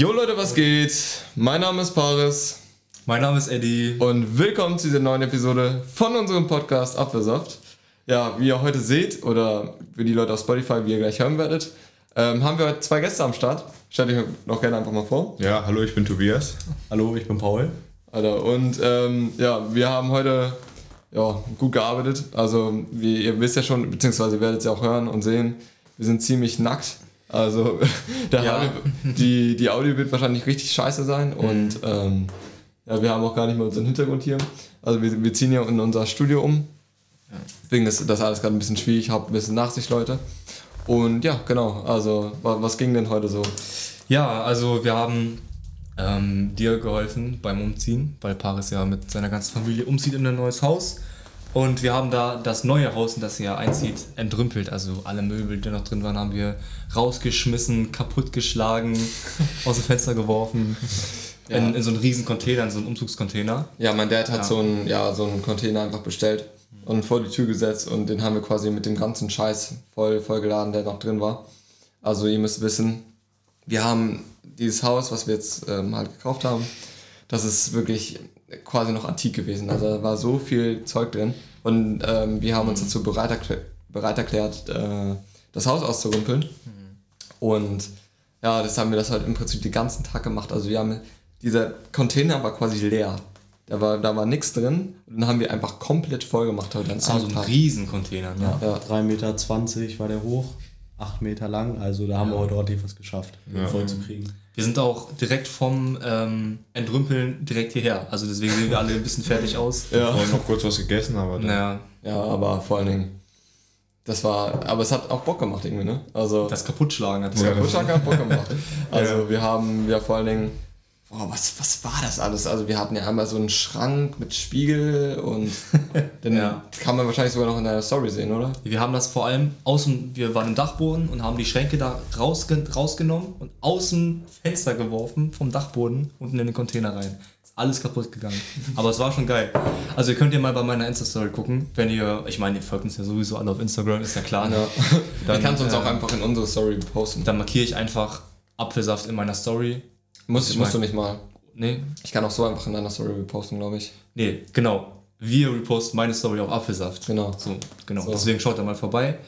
Jo Leute, was geht? Mein Name ist Paris. Mein Name ist Eddie. Und willkommen zu dieser neuen Episode von unserem Podcast Apfelsaft. Ja, wie ihr heute seht, oder für die Leute auf Spotify, wie ihr gleich hören werdet, ähm, haben wir heute zwei Gäste am Start. Stell dich noch gerne einfach mal vor. Ja, hallo, ich bin Tobias. Hallo, ich bin Paul. Alter, und ähm, ja, wir haben heute ja, gut gearbeitet. Also, wie ihr wisst ja schon, beziehungsweise ihr werdet es ja auch hören und sehen, wir sind ziemlich nackt. Also der Ja. Die, die Audio wird wahrscheinlich richtig scheiße sein und ähm, ja, wir haben auch gar nicht mal unseren Hintergrund hier. Also wir, wir ziehen ja in unser Studio um. Deswegen ist das alles gerade ein bisschen schwierig, habt ein bisschen Nachsicht, Leute. Und ja, genau, also wa- was ging denn heute so? Ja, also wir haben ähm, dir geholfen beim Umziehen, weil Paris ja mit seiner ganzen Familie umzieht in ein neues Haus. Und wir haben da das neue Haus, in das er einzieht, entrümpelt. Also alle Möbel, die noch drin waren, haben wir rausgeschmissen, kaputtgeschlagen, aus dem Fenster geworfen. In, in so einen riesen Container, in so einen Umzugscontainer. Ja, mein Dad hat Ja. so einen ja, so einen Container einfach bestellt und vor die Tür gesetzt und den haben wir quasi mit dem ganzen Scheiß voll, voll geladen, der noch drin war. Also ihr müsst wissen, wir haben dieses Haus, was wir jetzt ähm, halt gekauft haben, das ist wirklich quasi noch antik gewesen. Also da war so viel Zeug drin und ähm, wir haben uns dazu bereit, erklä bereit erklärt, äh, das Haus auszurümpeln. Und ja, das haben wir das halt im Prinzip den ganzen Tag gemacht. Also wir haben, dieser Container war quasi leer. Da war, da war nichts drin. Und dann haben wir einfach komplett voll gemacht heute. Das war so ein riesen Container. Ne? Ja. 3,20 Meter war der hoch, 8 Meter lang, also da haben wir heute ordentlich was geschafft, den voll zu kriegen. Wir sind auch direkt vom ähm, Entrümpeln direkt hierher. Also deswegen sehen wir alle ein bisschen fertig aus. Ja. Vorhin noch kurz was gegessen, aber dann Naja, ja, aber vor allen Dingen, das war, aber es hat auch Bock gemacht irgendwie, ne? Also, das Kaputtschlagen hat das Ja, hat das- Rucksack hat Bock gemacht. Also wir haben ja vor allen Dingen, boah, was, was war das alles? Also wir hatten ja einmal so einen Schrank mit Spiegel und dann Ja. kann man wahrscheinlich sogar noch in deiner Story sehen, oder? Wir haben das vor allem außen, wir waren im Dachboden und haben die Schränke da rausge rausgenommen und aus dem Fenster geworfen, vom Dachboden, unten in den Container rein. Ist alles kaputt gegangen. Aber es war schon geil. Also ihr könnt ja mal bei meiner Insta-Story gucken, wenn ihr, ich meine, ihr folgt uns ja sowieso alle auf Instagram, ist ja klar. Ne? Ja. Dann, Dann kannst du uns äh, auch einfach in unsere Story posten. Dann markiere ich einfach Apfelsaft in meiner Story. Muss, ich, musst du nicht mal. Nee, Ich kann auch so einfach in deiner Story posten, glaube ich. nee, genau. Wir reposten meine Story auf Apfelsaft. Genau. So, genau. So. Deswegen schaut da mal vorbei.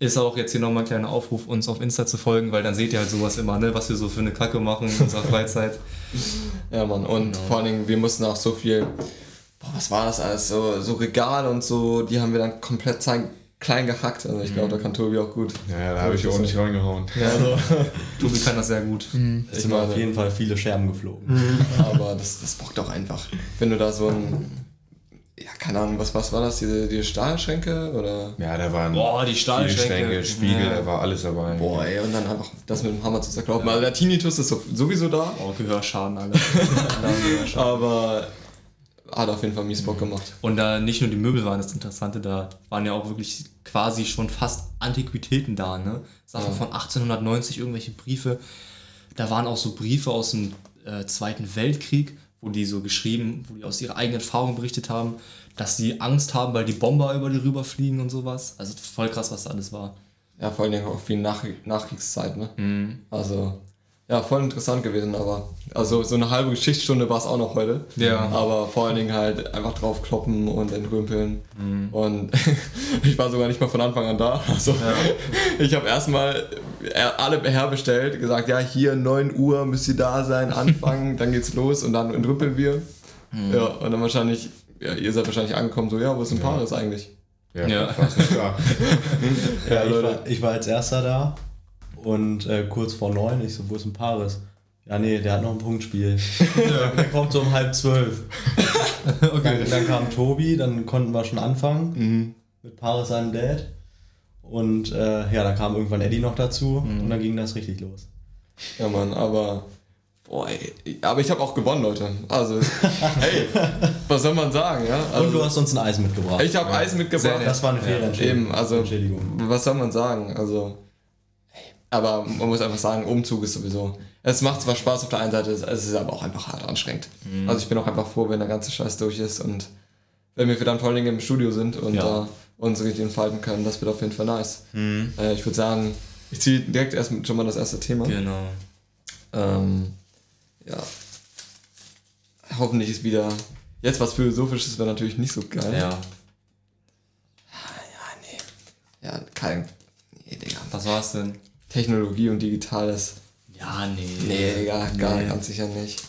Ist auch jetzt hier nochmal ein kleiner Aufruf, uns auf Insta zu folgen, weil dann seht ihr halt sowas immer, ne, was wir so für eine Kacke machen in unserer Freizeit. Ja, Mann. Und Genau. vor allen Dingen, wir mussten auch so viel. Boah, was war das alles? So, so Regale und so, die haben wir dann komplett klein, klein gehackt. Also ich glaube, da kann Tobi auch gut. ja, ja, da habe ich auch nicht reingehauen. Also, Tobi kann das sehr gut. Es Ich sind meine- auf jeden Fall viele Scherben geflogen. aber das, das bockt auch einfach. Wenn du da so ein. Ja, keine Ahnung, was, was war das? Diese, diese Stahlschränke? Oder. Ja, da waren Boah, die Stahlschränke. Schränke, Spiegel, Ja. da war alles dabei. Boah, ey, und dann einfach das mit dem Hammer zu zerklopfen. Also der Tinnitus ist so- sowieso da, Oh, Gehörschaden, alle. Aber hat auf jeden Fall mies Bock gemacht. Und da nicht nur die Möbel waren das Interessante, da waren ja auch wirklich quasi schon fast Antiquitäten da, ne? Sachen von 1890, irgendwelche Briefe. Da waren auch so Briefe aus dem äh, Zweiten Weltkrieg, wo die so geschrieben, wo die aus ihrer eigenen Erfahrung berichtet haben, dass sie Angst haben, weil die Bomber über die rüberfliegen und sowas. Also voll krass, was da alles war. Ja, vor allen Dingen auch viel Nach Nachkriegszeit, ne? Also, ja, voll interessant gewesen, aber also so eine halbe Geschichtsstunde war es auch noch heute. Ja. Aber vor allen Dingen halt einfach drauf kloppen und entrümpeln. Und ich war sogar nicht mal von Anfang an da. Also ich habe erstmal alle herbestellt, gesagt, ja, hier 9 Uhr müsst ihr da sein, anfangen, dann geht's los und dann entrümpeln wir. Ja, und dann wahrscheinlich, ja, ihr seid wahrscheinlich angekommen, so, ja, wo ist denn Paris eigentlich? Ja, Ja. ja. war's nicht da. Ja, ich, war, ich war als erster da und äh, kurz vor neun, ich so, wo ist denn Paris? Ja, nee, der hat noch ein Punktspiel. Der kommt so um halb zwölf. Dann, dann kam Tobi, dann konnten wir schon anfangen mit Paris seinem Dad. Und äh, ja, da kam irgendwann Eddie noch dazu und dann ging das richtig los. Ja, Mann, aber. Boah, ey, aber ich habe auch gewonnen, Leute. Also, hey, was soll man sagen, ja? Also, und du hast uns ein Eis mitgebracht. ich habe Eis mitgebracht. das war eine faire Entschädigung. Eben, also, Entschädigung. was soll man sagen? Also, aber man muss einfach sagen, Umzug ist sowieso. Es macht zwar Spaß auf der einen Seite, es ist aber auch einfach hart anstrengend. Also, ich bin auch einfach froh, wenn der ganze Scheiß durch ist und wenn wir dann vor allen Dingen im Studio sind und Ja. da uns richtig entfalten können, das wird auf jeden Fall nice. Äh, ich würde sagen, ich ziehe direkt erst schon mal das erste Thema. Genau. Ähm, ja. Hoffentlich ist wieder. Jetzt was Philosophisches wäre natürlich nicht so geil. Ja. Ja, kein. Nee, Digga. Was war's denn? Technologie und Digitales. Ja, nee. Nee, gar Nee. ganz sicher nicht.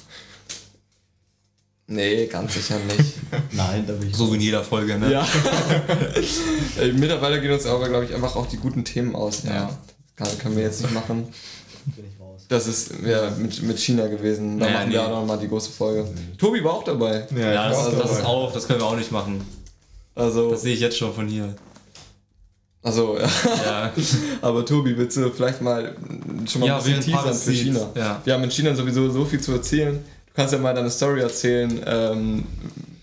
Nee, ganz sicher nicht. Nein, da bin ich So wie in jeder Folge, ne? ja. Ey, Mittlerweile gehen uns aber, glaube ich, einfach auch die guten Themen aus. Ja. Ja. Kann, können wir jetzt nicht machen. bin ich raus. Das ist ja, mit, mit China gewesen. Da Naja, machen wir nee. auch nochmal die große Folge. Tobi war auch dabei. Ja, Ja, das, war das ist auch, das können wir auch nicht machen. Also, Das sehe ich jetzt schon von hier. Also ja. Aber Tobi, willst du vielleicht mal schon mal Ja, ein bisschen teasern für China? ja. Wir haben in China sowieso so viel zu erzählen. Du kannst ja mal deine Story erzählen. Ähm,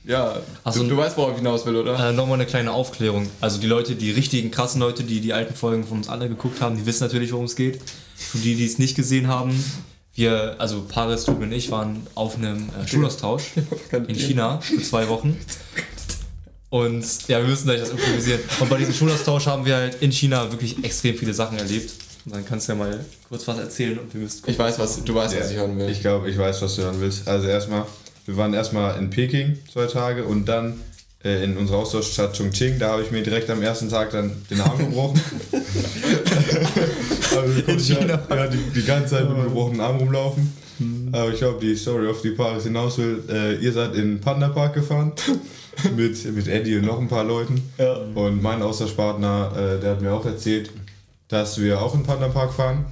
ja, Also- du, du weißt, worauf ich hinaus will, oder? Äh, Nochmal eine kleine Aufklärung. Also die Leute, die richtigen krassen Leute, die die alten Folgen von uns alle geguckt haben, die wissen natürlich, worum es geht. Für die, die es nicht gesehen haben, wir, also Paris, Tobi und ich waren auf einem äh, Schulaustausch in China für zwei Wochen. Und ja, wir müssen gleich das improvisieren. Und bei diesem Schulaustausch haben wir halt in China wirklich extrem viele Sachen erlebt. Und dann kannst du ja mal kurz was erzählen und wir müssen Ich weiß, was du weißt, was ich hören will. Ich glaube, ich weiß, was du hören willst. Also erstmal, wir waren erstmal in Peking zwei Tage und dann äh, in unserer Austauschstadt Chongqing. Da habe ich mir direkt am ersten Tag dann den Arm gebrochen. also konnte ich ja, ja die, die ganze Zeit mit gebrochenen Arm rumlaufen. Aber ich glaube, die Story, auf die Paris hinaus will, äh, ihr seid in den Panda Park gefahren mit, mit Eddie und noch ein paar Leuten. Und mein Austauschpartner, äh, der hat mir auch erzählt, dass wir auch in den Panda Park fahren.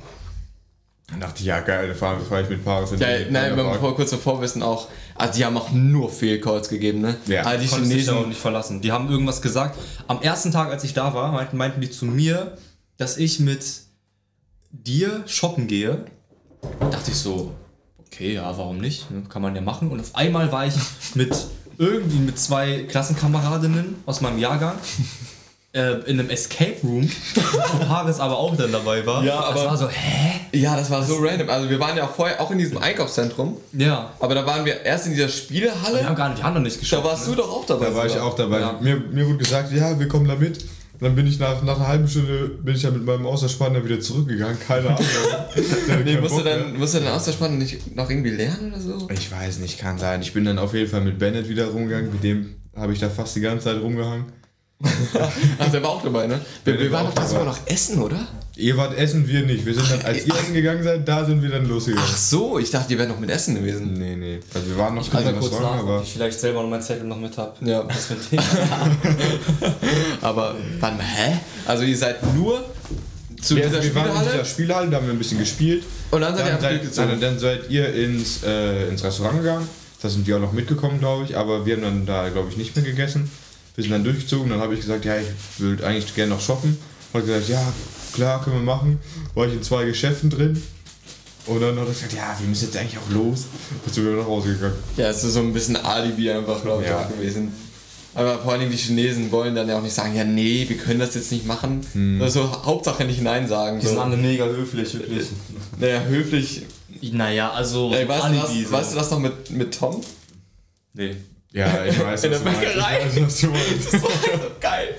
Dann dachte ich, ja geil, dann fahren wir vielleicht mit Paris in ja, den nein, wenn wir Park. vor, kurz davor wissen auch, also die haben auch nur Fehlcalls gegeben, ne? Ja. Also die Chinesen. nicht verlassen. Die haben irgendwas gesagt. Am ersten Tag, als ich da war, meinten, meinten die zu mir, dass ich mit dir shoppen gehe. Dachte ich so, okay, ja, warum nicht? Ne, Kann man ja machen. Und auf einmal war ich mit irgendwie mit zwei Klassenkameradinnen aus meinem Jahrgang äh, in einem Escape Room, wo Paris aber auch dann dabei war. Ja, Das aber- war so, hä? Ja, das war so random. Also wir waren ja auch vorher auch in diesem Einkaufszentrum, Ja. aber da waren wir erst in dieser Wir haben gar nicht, wir haben noch nicht Da geshoppt. warst du doch auch dabei. Da war ich sogar. auch dabei. Ja. Mir, mir wurde gesagt, ja, wir kommen da mit. Dann bin ich nach, nach einer halben Stunde bin ich ja mit meinem Austauschpartner wieder zurückgegangen. Keine Ahnung. Nee, musst du Bock dann, musst du dann Austauschspann nicht noch irgendwie lernen oder so? Ich weiß nicht, kann sein. Ich bin dann auf jeden Fall mit Bennett wieder rumgegangen. Mit dem habe ich da fast die ganze Zeit rumgehangen. Ach, der war auch dabei, ne? Wir, wir waren war doch das mal noch essen, oder? Ihr wart essen, wir nicht. Wir sind dann, als ihr essen gegangen seid, da sind wir dann losgegangen. Ach so, ich dachte, die wären noch mit Essen gewesen. Nee, nee. Also wir waren noch Ich mal kurz nach, ob aber ich vielleicht selber noch meinen Zettel noch mit habe. Ja. Was für ein Thema. Aber, mal, hä? Also ihr seid nur zu Ja, dieser wir waren in dieser Spielhalle, da haben wir ein bisschen gespielt. und dann seid ihr Dann einfach seid, dann, dann seid ihr ins, äh, ins Restaurant gegangen. Da sind wir auch noch mitgekommen, glaube ich. Aber wir haben dann da, glaube ich, nicht mehr gegessen. Wir sind dann durchgezogen. Dann habe ich gesagt, ja, ich würde eigentlich gerne noch shoppen. Und gesagt, ja, klar, können wir machen. War ich in zwei Geschäften drin. Und dann hat er gesagt, ja, wir müssen jetzt eigentlich auch los. Dann sind wir nach Hause gegangen. Ja, es ist so ein bisschen Alibi einfach, glaube ich, Ja. gewesen. Aber vor allem die Chinesen wollen dann ja auch nicht sagen, ja nee, wir können das jetzt nicht machen. Also Hauptsache nicht Nein sagen. Die sind So. alle mega höflich, wirklich. Naja, höflich. Naja, also. Ey, weißt, du das, weißt du das noch mit, mit Tom? Nee. Ja, ich weiß, In was der. Bäckerei. Ich weiß, was du meinst. Das war so geil.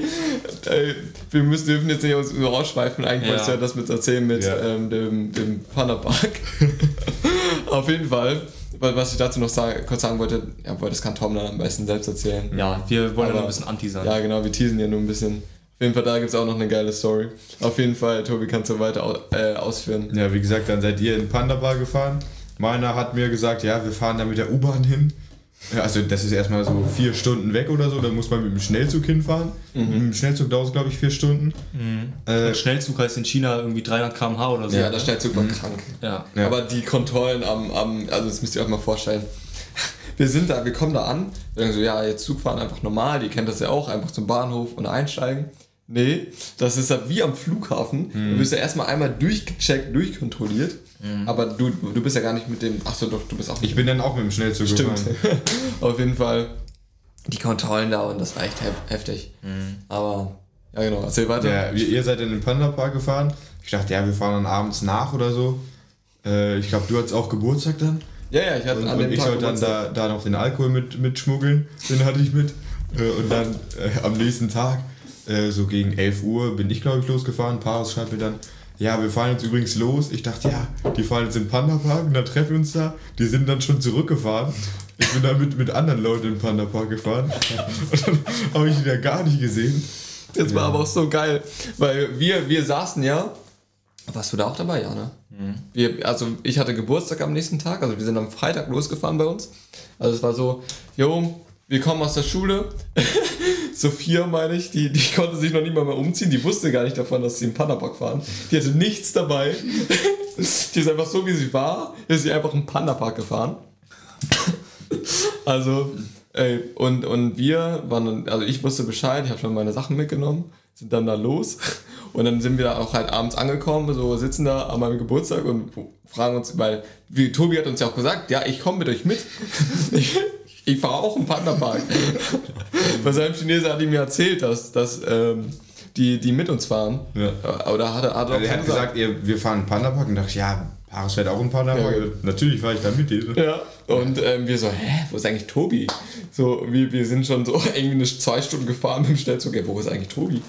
Ey, wir müssen, dürfen jetzt nicht aus- so rausschweifen. Eigentlich Ja. wolltest du ja das mit erzählen mit Ja. ähm, dem, dem Panda Park. Auf jeden Fall. Was ich dazu noch sagen, kurz sagen wollte, ja, das kann Tom dann am besten selbst erzählen. Ja, wir wollen ja noch ein bisschen anti sein. Ja, genau, wir teasen ja nur ein bisschen. Auf jeden Fall, da gibt es auch noch eine geile Story. Auf jeden Fall, Tobi, kannst du weiter au äh, ausführen. Ja, wie gesagt, dann seid ihr in Panda Bar gefahren. Meiner hat mir gesagt, ja, wir fahren da mit der U-Bahn hin. Also das ist erstmal so vier Stunden weg oder so, da muss man mit dem Schnellzug hinfahren. Mit dem Schnellzug dauert es, glaube ich, vier Stunden. Äh, Der Schnellzug heißt in China irgendwie 300 km/h oder so. Ja, der Schnellzug war krank. Ja. Ja. Aber die Kontrollen am, am, also das müsst ihr euch mal vorstellen. Wir sind da, wir kommen da an, wir sagen so, ja, jetzt Zugfahren einfach normal, die kennt das ja auch, einfach zum Bahnhof und einsteigen. Nee, das ist halt wie am Flughafen. Du bist ja erstmal einmal durchgecheckt, durchkontrolliert. Aber du, du bist ja gar nicht mit dem. Achso, doch, du bist auch ich bin dann auch mit dem Schnellzug Stimmt. gefahren. Auf jeden Fall die Kontrollen da und das war echt hef heftig. Aber, ja genau, erzähl weiter. Ja, ihr, ihr seid in den Panda Park gefahren. Ich dachte, ja, wir fahren dann abends nach oder so. Äh, ich glaube, du hattest auch Geburtstag dann. ja, ja, ich hatte Und, an und dem ich Tag sollte dann da, da noch den Alkohol mit, mitschmuggeln. Den hatte ich mit. Äh, und dann äh, am nächsten Tag, äh, so gegen 11 Uhr, bin ich, glaube ich, losgefahren. Paris schreibt mir dann, ja, wir fahren jetzt übrigens los. Ich dachte, ja, die fahren jetzt im Panda-Park und dann treffen wir uns da. Die sind dann schon zurückgefahren. Ich bin da mit, mit anderen Leuten in den Panda-Park gefahren. Und dann habe ich die da gar nicht gesehen. Das war aber auch so geil, weil wir, wir saßen ja. Warst du da auch dabei, ja, ne? Wir, also ich hatte Geburtstag am nächsten Tag, also wir sind am Freitag losgefahren bei uns. Also es war so, jo, wir kommen aus der Schule. Sophia, meine ich, die, die konnte sich noch nicht mal mehr umziehen, die wusste gar nicht davon, dass sie im Pandapark fahren. Die hatte nichts dabei. Die ist einfach so, wie sie war, ist sie einfach im Pandapark gefahren. Also, ey, und, und wir waren, dann- also ich wusste Bescheid, ich habe schon meine Sachen mitgenommen, sind dann da los und dann sind wir auch halt abends angekommen, so sitzen da an meinem Geburtstag und fragen uns, weil, wie Tobi hat uns ja auch gesagt, ja, ich komme mit euch mit. Ich, fahre auch im Pandapark. Bei seinem Chinese hat ihm ja erzählt, dass, dass ähm, die, die mit uns fahren. Ja. Oder hat er, hat er, Also er hat gesagt, ihr, wir fahren in den Panda-Park und dachte ich, ja, Paris fährt auch in den Panda-Park. Ja. Natürlich fahre ich da mit. dir. Ja, und ähm, wir so, hä, wo ist eigentlich Tobi? So, wir, wir sind schon so irgendwie eine zwei Stunden gefahren mit dem Schnellzug, ja, wo ist eigentlich Tobi?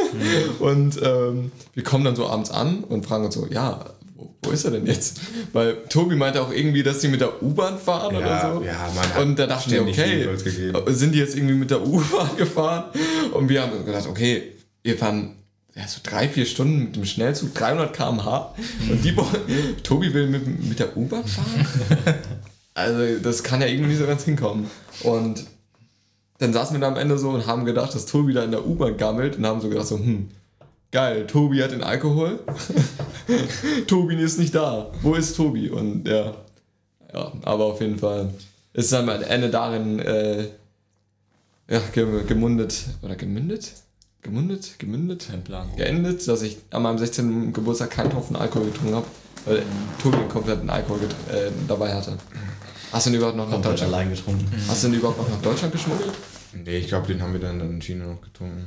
und ähm, wir kommen dann so abends an und fragen uns so, ja, wo, ist er denn jetzt? Weil Tobi meinte auch irgendwie, dass die mit der U-Bahn fahren Ja, oder so. ja, man hat und da dachten wir, ständig okay, sind die jetzt irgendwie mit der U-Bahn gefahren? Und wir haben gedacht, okay, wir fahren ja, so drei, vier Stunden mit dem Schnellzug, 300 km/h. Und die Tobi will mit, mit der U-Bahn fahren? Also, das kann ja irgendwie nicht so ganz hinkommen. Und dann saßen wir da am Ende so und haben gedacht, dass Tobi da in der U-Bahn gammelt und haben so gedacht, so, hm, geil, Tobi hat den Alkohol. Tobi ist nicht da. Wo ist Tobi? Und ja, ja, aber auf jeden Fall ist dann am Ende darin äh, ja, ge- gemundet oder gemündet? Gemundet? Gemündet? Kein Plan. Geendet, dass ich an meinem 16. Geburtstag keinen Tropfen Alkohol getrunken habe, weil Tobi den kompletten Alkohol äh, dabei hatte. Hast du ihn überhaupt noch nach Komplett Deutschland? allein getrunken. Hast du ihn überhaupt noch nach Deutschland geschmuggelt? Nee, ich glaube, den haben wir dann in China noch getrunken.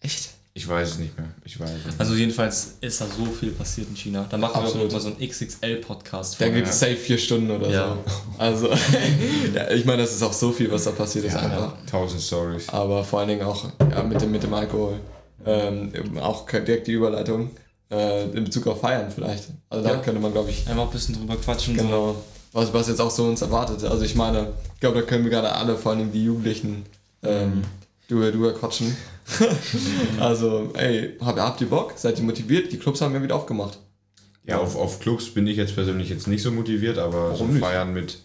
Echt? Ich weiß es nicht mehr. Ich weiß nicht. Also jedenfalls ist da so viel passiert in China. Da machen Absolut. wir auch mal so einen XXL-Podcast. Da gibt es safe vier Stunden oder Ja. so. Also, ja, ich meine, das ist auch so viel, was da passiert ist einfach. Tausend Stories. Aber vor allen Dingen auch ja, mit, dem, mit dem Alkohol. Ähm, auch direkt die Überleitung äh, in Bezug auf Feiern vielleicht. Also da Ja. könnte man, glaube ich, Einfach ein bisschen drüber quatschen. So. genau, was, was jetzt auch so uns erwartet. Also ich meine, ich glaube, da können wir gerade alle, vor allem die Jugendlichen, ähm, du, du quatschen. also, ey, habt, habt ihr Bock? Seid ihr motiviert? Die Clubs haben ja wieder aufgemacht. Ja, auf, auf Clubs bin ich jetzt persönlich jetzt nicht so motiviert, aber Warum so nicht? Feiern mit,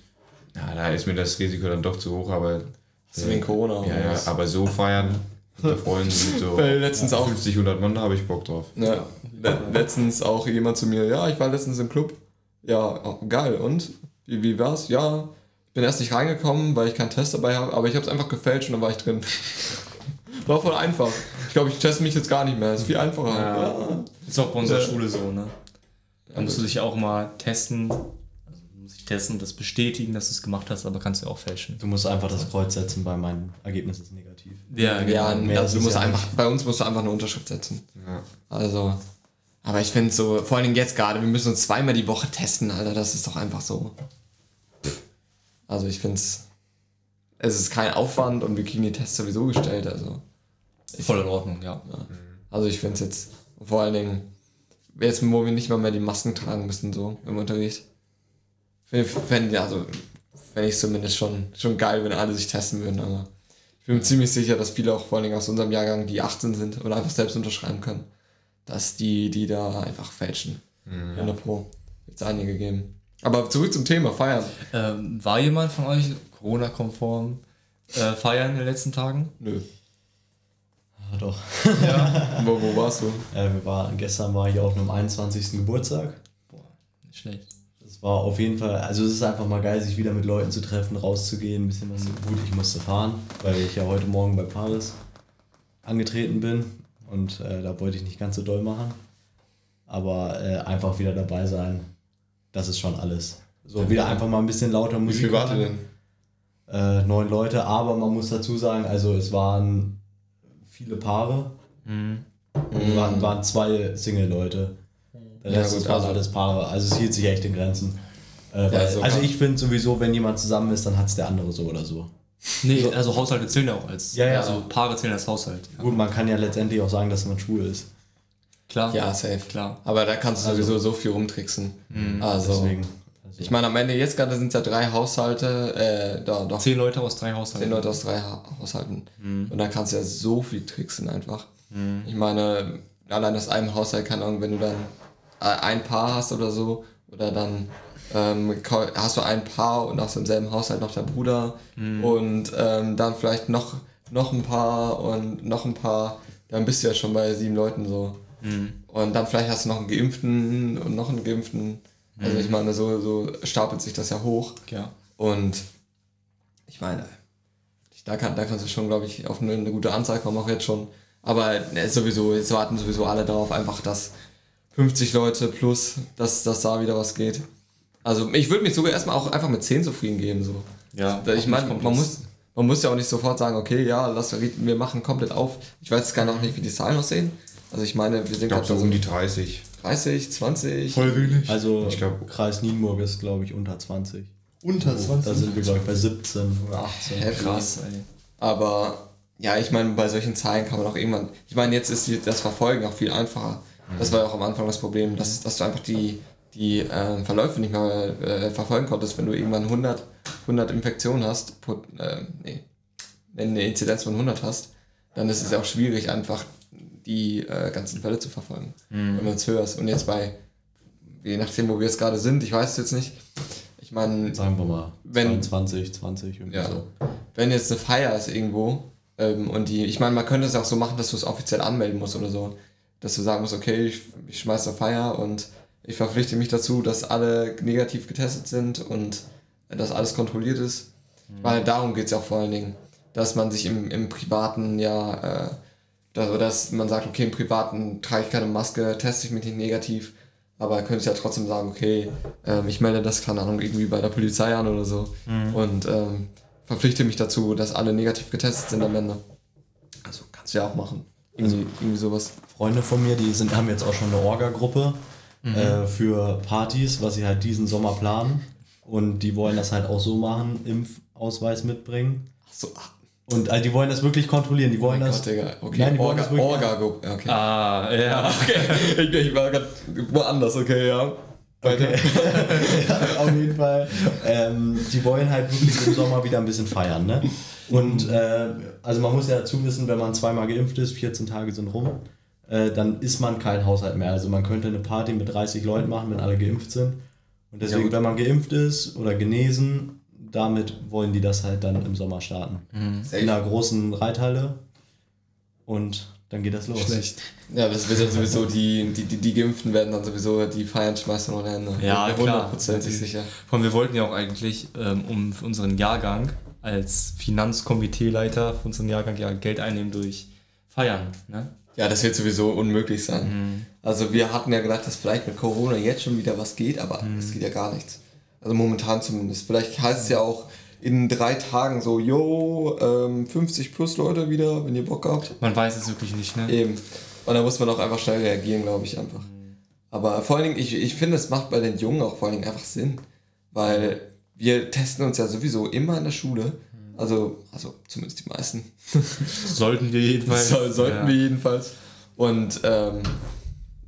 ja, da ist mir das Risiko dann doch zu hoch, aber. Hast du wegen Corona? Ja, ja, aber so feiern unter Freunden mit so letztens auch 50, 100 Mann, da habe ich Bock drauf. Ja, le letztens auch jemand zu mir, ja, ich war letztens im Club. Ja, geil, und? Wie, wie war's? Ja, bin erst nicht reingekommen, weil ich keinen Test dabei habe, aber ich habe es einfach gefälscht und dann war ich drin. War voll einfach. Ich glaube, ich teste mich jetzt gar nicht mehr. Ist viel einfacher. Ja. Ist auch bei unserer Ja. Schule so, ne? Da musst du dich auch mal testen. Also du musst dich testen und das bestätigen, dass du es gemacht hast, aber kannst du auch fälschen. Du musst einfach das Kreuz setzen, weil mein Ergebnis ist negativ. Ja, Ja, mehr also ist du es musst ja einfach, bei uns musst du einfach eine Unterschrift setzen. Ja. Also, aber ich finde so, vor allen Dingen jetzt gerade, wir müssen uns zweimal die Woche testen, Alter, das ist doch einfach so. Also ich finde es, es ist kein Aufwand und wir kriegen die Tests sowieso gestellt, also. Voll in Ordnung, ja. Also ich finde es jetzt vor allen Dingen, jetzt wo wir nicht mal mehr die Masken tragen müssen, so im Unterricht. Fände also, fänd ich zumindest schon, schon geil, wenn alle sich testen würden, aber ich bin mir ziemlich sicher, dass viele auch vor allen Dingen aus unserem Jahrgang, die 18 sind und einfach selbst unterschreiben können, dass die, die da einfach fälschen. 100 Pro. Jetzt einige geben. Aber zurück zum Thema, feiern. Ähm, war jemand von euch Corona-konform äh, feiern in den letzten Tagen? Nö. Ah, doch. Wo, wo warst du? Äh, wir waren, gestern war ich auf einem 21. Geburtstag. Boah, nicht schlecht. Das war auf jeden Fall, also es ist einfach mal geil, sich wieder mit Leuten zu treffen, rauszugehen, ein bisschen was. Gut, ich musste fahren, weil ich ja heute Morgen bei Paris angetreten bin und äh, da wollte ich nicht ganz so doll machen. Aber äh, einfach wieder dabei sein, das ist schon alles. So, wieder einfach mal ein bisschen lauter Wie Musik. viel wart ihr machen. denn? Äh, neun Leute, aber man muss dazu sagen, also es waren viele Paare. Mhm. Und waren, waren zwei Single-Leute. Der Ja, Rest gut, waren also- alles Paare. Also es hielt sich echt in Grenzen. Äh, weil, so also kann- ich finde sowieso, wenn jemand zusammen ist, dann hat es der andere so oder so. Nee, also Haushalte zählen ja auch als. Ja, ja. Also Paare zählen als Haushalt. Ja. Gut, man kann ja letztendlich auch sagen, dass man schwul ist. Klar. Ja, safe. Klar. Aber da kannst du sowieso so viel rumtricksen. Also, Deswegen. Also, ich meine, am Ende jetzt gerade sind es ja drei Haushalte, äh, da, doch, Zehn Leute aus drei zehn Haushalten. Leute aus drei ha Haushalten. Und da kannst du ja so viel tricksen einfach. Ich meine, allein aus einem Haushalt, keine Ahnung, wenn du dann äh, ein Paar hast oder so, oder dann ähm, hast du ein Paar und aus demselben Haushalt noch der Bruder und ähm, dann vielleicht noch, noch ein Paar und noch ein Paar, dann bist du ja schon bei sieben Leuten so. Und dann vielleicht hast du noch einen Geimpften und noch einen Geimpften. Also ich meine, so, so stapelt sich das ja hoch. Ja. Und ich meine, ich- da, kann, da kannst du schon, glaube ich, auf eine, eine gute Anzahl kommen, auch jetzt schon. Aber ne, sowieso, jetzt warten sowieso alle darauf, einfach, dass 50 Leute plus, dass, dass da wieder was geht. Also ich würde mich sogar erstmal auch einfach mit 10 zufrieden geben. So. Ja, Ich meine, man muss, man muss ja auch nicht sofort sagen, okay, ja, lass, wir machen komplett auf. Ich weiß jetzt gar noch nicht, wie die Zahlen aussehen. Also ich meine, wir sind Ich glaube gerade so um die 30. 30, 20. wenig. also Ich glaub- Kreis Nienburg ist, glaube ich, unter 20. Unter Da 20. sind wir, glaube ich, bei 17 oder 18. Heavy. Krass, ey. Aber ja, ich meine, bei solchen Zahlen kann man auch irgendwann. Ich meine, jetzt ist die, das Verfolgen auch viel einfacher. Das war ja auch am Anfang das Problem, dass, dass du einfach die, die äh, Verläufe nicht mehr äh, verfolgen konntest, wenn du irgendwann 100, 100 Infektionen hast, pro, äh, nee, wenn eine Inzidenz von 100 hast, dann ist es ja auch schwierig, einfach die äh, ganzen Fälle zu verfolgen, wenn du es hörst. Und jetzt bei, je nachdem, wo wir jetzt gerade sind, ich weiß es jetzt nicht. Ich meine, Sagen wir mal Wenn- 22, 20, irgendwie ja. so. wenn jetzt eine Feier ist irgendwo ähm, und die, ich meine, man könnte es auch so machen, dass du es offiziell anmelden musst oder so. Dass du sagen musst, okay, ich, ich schmeiß eine Feier und ich verpflichte mich dazu, dass alle negativ getestet sind und dass alles kontrolliert ist. Weil darum geht es ja auch vor allen Dingen, dass man sich im, im Privaten ja, äh, dass, dass man sagt, okay, im Privaten trage ich keine Maske, teste ich mich nicht negativ, aber könntest ja trotzdem sagen, okay, ähm, ich melde das, keine Ahnung, irgendwie bei der Polizei an oder so und ähm, verpflichte mich dazu, dass alle negativ getestet sind am Ende. Also kannst du ja auch machen. Irgendwie, irgendwie sowas. Freunde von mir, die sind, haben jetzt auch schon eine Orga-Gruppe äh, für Partys, was sie halt diesen Sommer planen. Und die wollen das halt auch so machen, Impfausweis mitbringen. Ach so, ach, Und also die wollen das wirklich kontrollieren. Die wollen mein das. Gott, Digga. Okay, Nein, die wollen Orga, das wirklich- Orga, okay. Ah, ja. okay. Ich, ich war gerade woanders, okay, ja. Weiter. ja, auf jeden Fall. Ähm, die wollen halt wirklich im Sommer wieder ein bisschen feiern, ne? Und äh, also man muss ja dazu wissen, wenn man zweimal geimpft ist, 14 Tage sind rum, äh, dann ist man kein Haushalt mehr. Also man könnte eine Party mit 30 Leuten machen, wenn alle geimpft sind. Und deswegen, gut. wenn man geimpft ist oder genesen, damit wollen die das halt dann im Sommer starten. Safe. In einer großen Reithalle. Und dann geht das los. Schlecht. Ja, das wird ja sowieso, die, die, die, die Geimpften werden dann sowieso die Feiern schmeißen ohne Hände. Ja. Hundertprozentig sicher. Vor allem, wir wollten ja auch eigentlich, ähm, um für unseren Jahrgang als Finanzkomiteeleiter für unseren Jahrgang ja Geld einnehmen durch Feiern. Ne? Ja, das wird sowieso unmöglich sein. Also wir hatten ja gedacht, dass vielleicht mit Corona jetzt schon wieder was geht, aber es geht ja gar nichts. Also momentan zumindest. Vielleicht heißt es ja auch in drei Tagen so, yo, ähm, 50 plus Leute wieder, wenn ihr Bock habt. Man weiß es wirklich nicht, ne? Eben. Und da muss man auch einfach schnell reagieren, glaube ich einfach. Aber vor allen Dingen, ich, ich finde, es macht bei den Jungen auch vor allen Dingen einfach Sinn. Weil wir testen uns ja sowieso immer in der Schule. Also, also zumindest die meisten. Sollten wir jedenfalls. So, sollten ja. wir jedenfalls. Und ähm,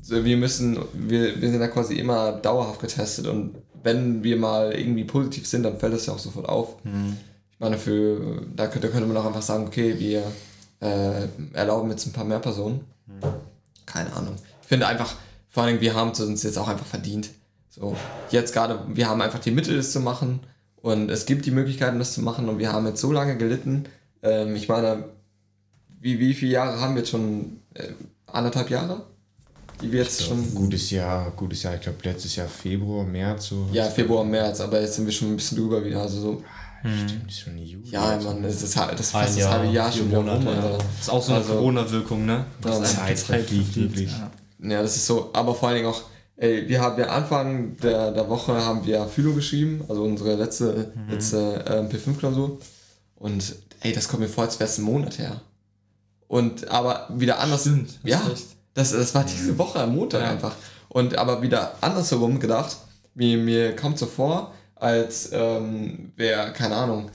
wir müssen, wir, wir sind ja quasi immer dauerhaft getestet und wenn wir mal irgendwie positiv sind, dann fällt das ja auch sofort auf. Ich meine, für da könnte, da könnte man auch einfach sagen, okay, wir äh, erlauben jetzt ein paar mehr Personen. Keine Ahnung. Ich finde einfach, vor allem, wir haben es uns jetzt auch einfach verdient. So, jetzt gerade, wir haben einfach die Mittel, das zu machen und es gibt die Möglichkeiten, das zu machen und wir haben jetzt so lange gelitten. Ähm, ich meine, wie, wie viele Jahre haben wir jetzt schon? Äh, anderthalb Jahre? Die wir jetzt schon. Gutes Jahr, gutes Jahr. Ich glaube, letztes Jahr Februar, März. So. Ja, Februar, März, aber jetzt sind wir schon ein bisschen drüber wieder. Also so, Stimmt, ist schon Juli. ja, Mann, es ist halt das fast das Jahr, halbe Jahr schon wieder rum, Monate, Alter. Das ist auch so eine Also- Corona-Wirkung, ne? Ja, Das Zeit verfliegt wirklich. Ja. Ja, das ist so, aber vor allen Dingen auch, ey, wir haben ja Anfang der, der Woche haben wir Philo geschrieben, also unsere letzte, letzte ähm, P5-Klausur. Und ey, das kommt mir vor, als wäre es ein Monat her. Und aber wieder anders. Stimmt, Ja, recht. Das, das war diese Woche am Montag Ja. einfach. Und aber wieder andersherum gedacht, mir, mir kommt so vor, als ähm, wäre, keine Ahnung,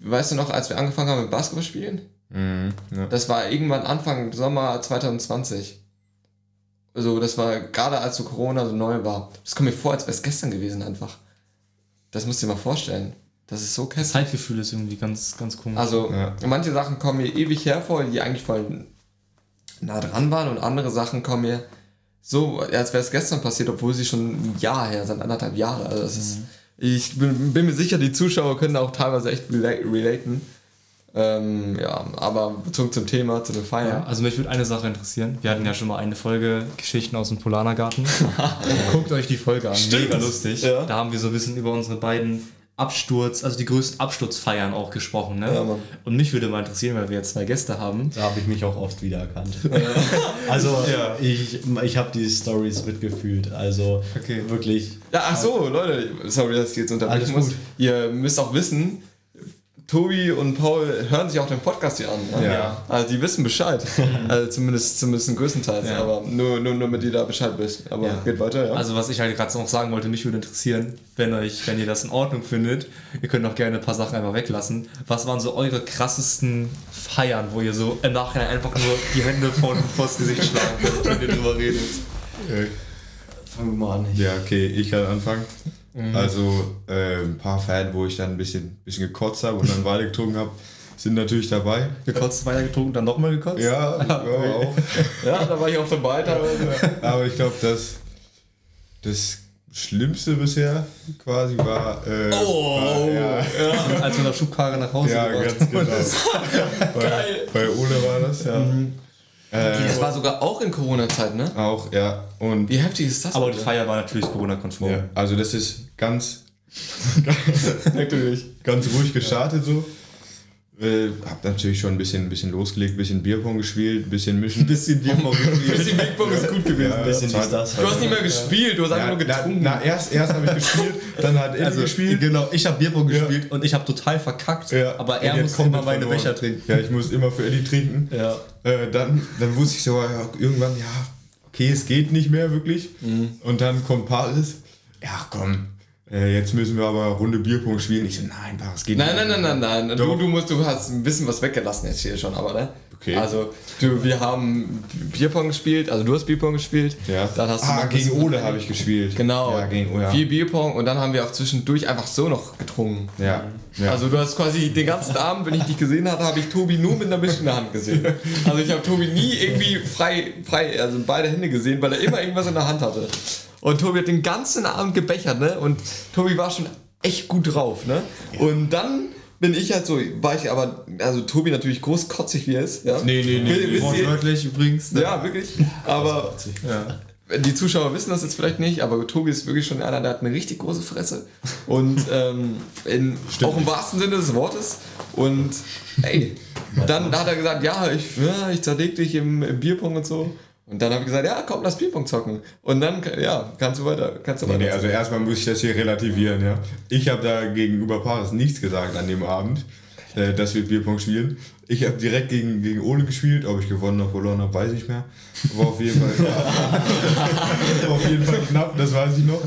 weißt du noch, als wir angefangen haben mit Basketball spielen? Mhm, ja. Das war irgendwann Anfang Sommer 2020. also das war gerade als so Corona so neu war, das kommt mir vor, als wäre es gestern gewesen einfach. Das musst du dir mal vorstellen. Das ist so Das kämpfig. Zeitgefühl ist irgendwie ganz, ganz komisch. Also Ja. manche Sachen kommen mir ewig hervor, die eigentlich voll nah dran waren und andere Sachen kommen mir so, als wäre es gestern passiert, obwohl sie schon ein Jahr her sind, anderthalb Jahre. Also das ist, ich bin, bin mir sicher, die Zuschauer können auch teilweise echt rela relaten. Ähm, ja, aber bezogen zum Thema, zu den Ja, Feiern. also mich würde eine Sache interessieren. Wir hatten ja schon mal eine Folge Geschichten aus dem Polanergarten. Guckt euch die Folge an, mega lustig. Ja. Da haben wir so ein bisschen über unsere beiden Absturz, also die größten Absturzfeiern auch gesprochen. Ne? Ja. Und mich würde mal interessieren, weil wir jetzt zwei Gäste haben. Da habe ich mich auch oft wiedererkannt. also Ja. ich, ich habe die Stories mitgefühlt. Also Okay. wirklich. Ja, ach so, Leute, sorry, dass ich jetzt unterbrechen muss. gut. Ihr müsst auch wissen, Tobi und Paul hören sich auch den Podcast hier an. Ne? Ja. Also die wissen Bescheid. also zumindest, zumindest größtenteils. Ja. Aber nur, nur, nur mit ihr da Bescheid wisst. Aber Ja. geht weiter, ja. Also was ich halt gerade noch sagen wollte, mich würde interessieren, wenn euch, wenn ihr das in Ordnung findet, ihr könnt auch gerne ein paar Sachen einfach weglassen. Was waren so eure krassesten Feiern, wo ihr so im Nachhinein einfach nur die Hände von vors Gesicht schlagen könnt, wenn ihr drüber redet? Äh, Fangen wir mal an. Ja, okay, ich kann anfangen. Also äh, ein paar Fans, wo ich dann ein bisschen, bisschen gekotzt habe und dann weiter getrunken habe, sind natürlich dabei. Gekotzt, weiter getrunken, dann nochmal gekotzt? Ja, ja auch. ja, da war ich auch dabei. teilweise. Aber ich glaube, das, das Schlimmste bisher quasi war. Äh, war, ja, Als wir der Schubkarre nach Hause ja, gebracht ganz genau. bei, bei Ole war das, ja. Äh, Das war sogar auch in Corona-Zeit, ne? auch, ja. Und Wie heftig ist das? Aber die? Feier war natürlich Corona-konform. ja, also das ist ganz, Natürlich. ganz ruhig gestartet so. Äh, hab natürlich schon ein bisschen, ein bisschen losgelegt, ein bisschen Bierpong gespielt, ein bisschen mischen. Ein bisschen Bierpong gespielt. Bisschen Big Bong ist gut gewesen. Ja, bisschen zwar- dies, das. Du hast nicht mehr gespielt, du hast einfach Ja, nur getrunken. Na, na erst, erst habe ich gespielt, dann hat Eddie Also, gespielt. genau, ich habe Bierpong Ja. gespielt und ich habe total verkackt, Ja, aber er komplett immer meine verloren. Becher trinken. Ja, ich muss immer für Eddie trinken. Ja. Äh, dann, dann wusste ich so ja, irgendwann, ja, okay, es geht nicht mehr wirklich. Mhm. Und dann kommt Paris. Ja, komm, äh, jetzt müssen wir aber Runde Bierpong spielen. Ich so, nein, Paris geht Nein, nicht. nein, nein, nein, nein. Du, du musst, du hast ein bisschen was weggelassen jetzt hier schon, aber ne? Okay. Also, du, wir haben Bierpong gespielt, also du hast Bierpong gespielt. Ja. Dann hast du ah, gegen Ole habe ich gespielt. Genau. Ja, gegen Ole. Viel Bierpong und dann haben wir auch zwischendurch einfach so noch getrunken. ja. ja. Also du hast quasi den ganzen Abend, wenn ich dich gesehen hatte, habe ich Tobi nur mit einer Mische in der Hand gesehen. Also ich habe Tobi nie irgendwie frei, frei, also beide Hände gesehen, weil er immer irgendwas in der Hand hatte. Und Tobi hat den ganzen Abend gebechert, ne? Und Tobi war schon echt gut drauf, ne? Und dann bin ich halt so, war ich aber, also Tobi natürlich großkotzig wie er ist, ja? Nee, nee, nee, Wisst- nee. Wortwörtlich übrigens. ne? ja, wirklich. Aber Ja. die Zuschauer wissen das jetzt vielleicht nicht, aber Tobi ist wirklich schon einer, der hat eine richtig große Fresse. Und ähm, in, auch im wahrsten Sinne des Wortes. Und ey, dann hat er gesagt, ja, ich, ja, ich zerleg dich im, im Bierpong und so. Und dann habe ich gesagt, ja, komm, lass Bierpong zocken. Und dann, ja, kannst du weiter, kannst du Nee, weiter. nee, also erstmal muss ich das hier relativieren, ja. Ich habe da gegenüber Paris nichts gesagt an dem Abend, äh, dass wir Bierpong spielen. Ich habe direkt gegen, gegen Ole gespielt, ob ich gewonnen oder verloren habe, weiß ich nicht mehr. War auf jeden Fall, auf jeden Fall knapp, das weiß ich noch.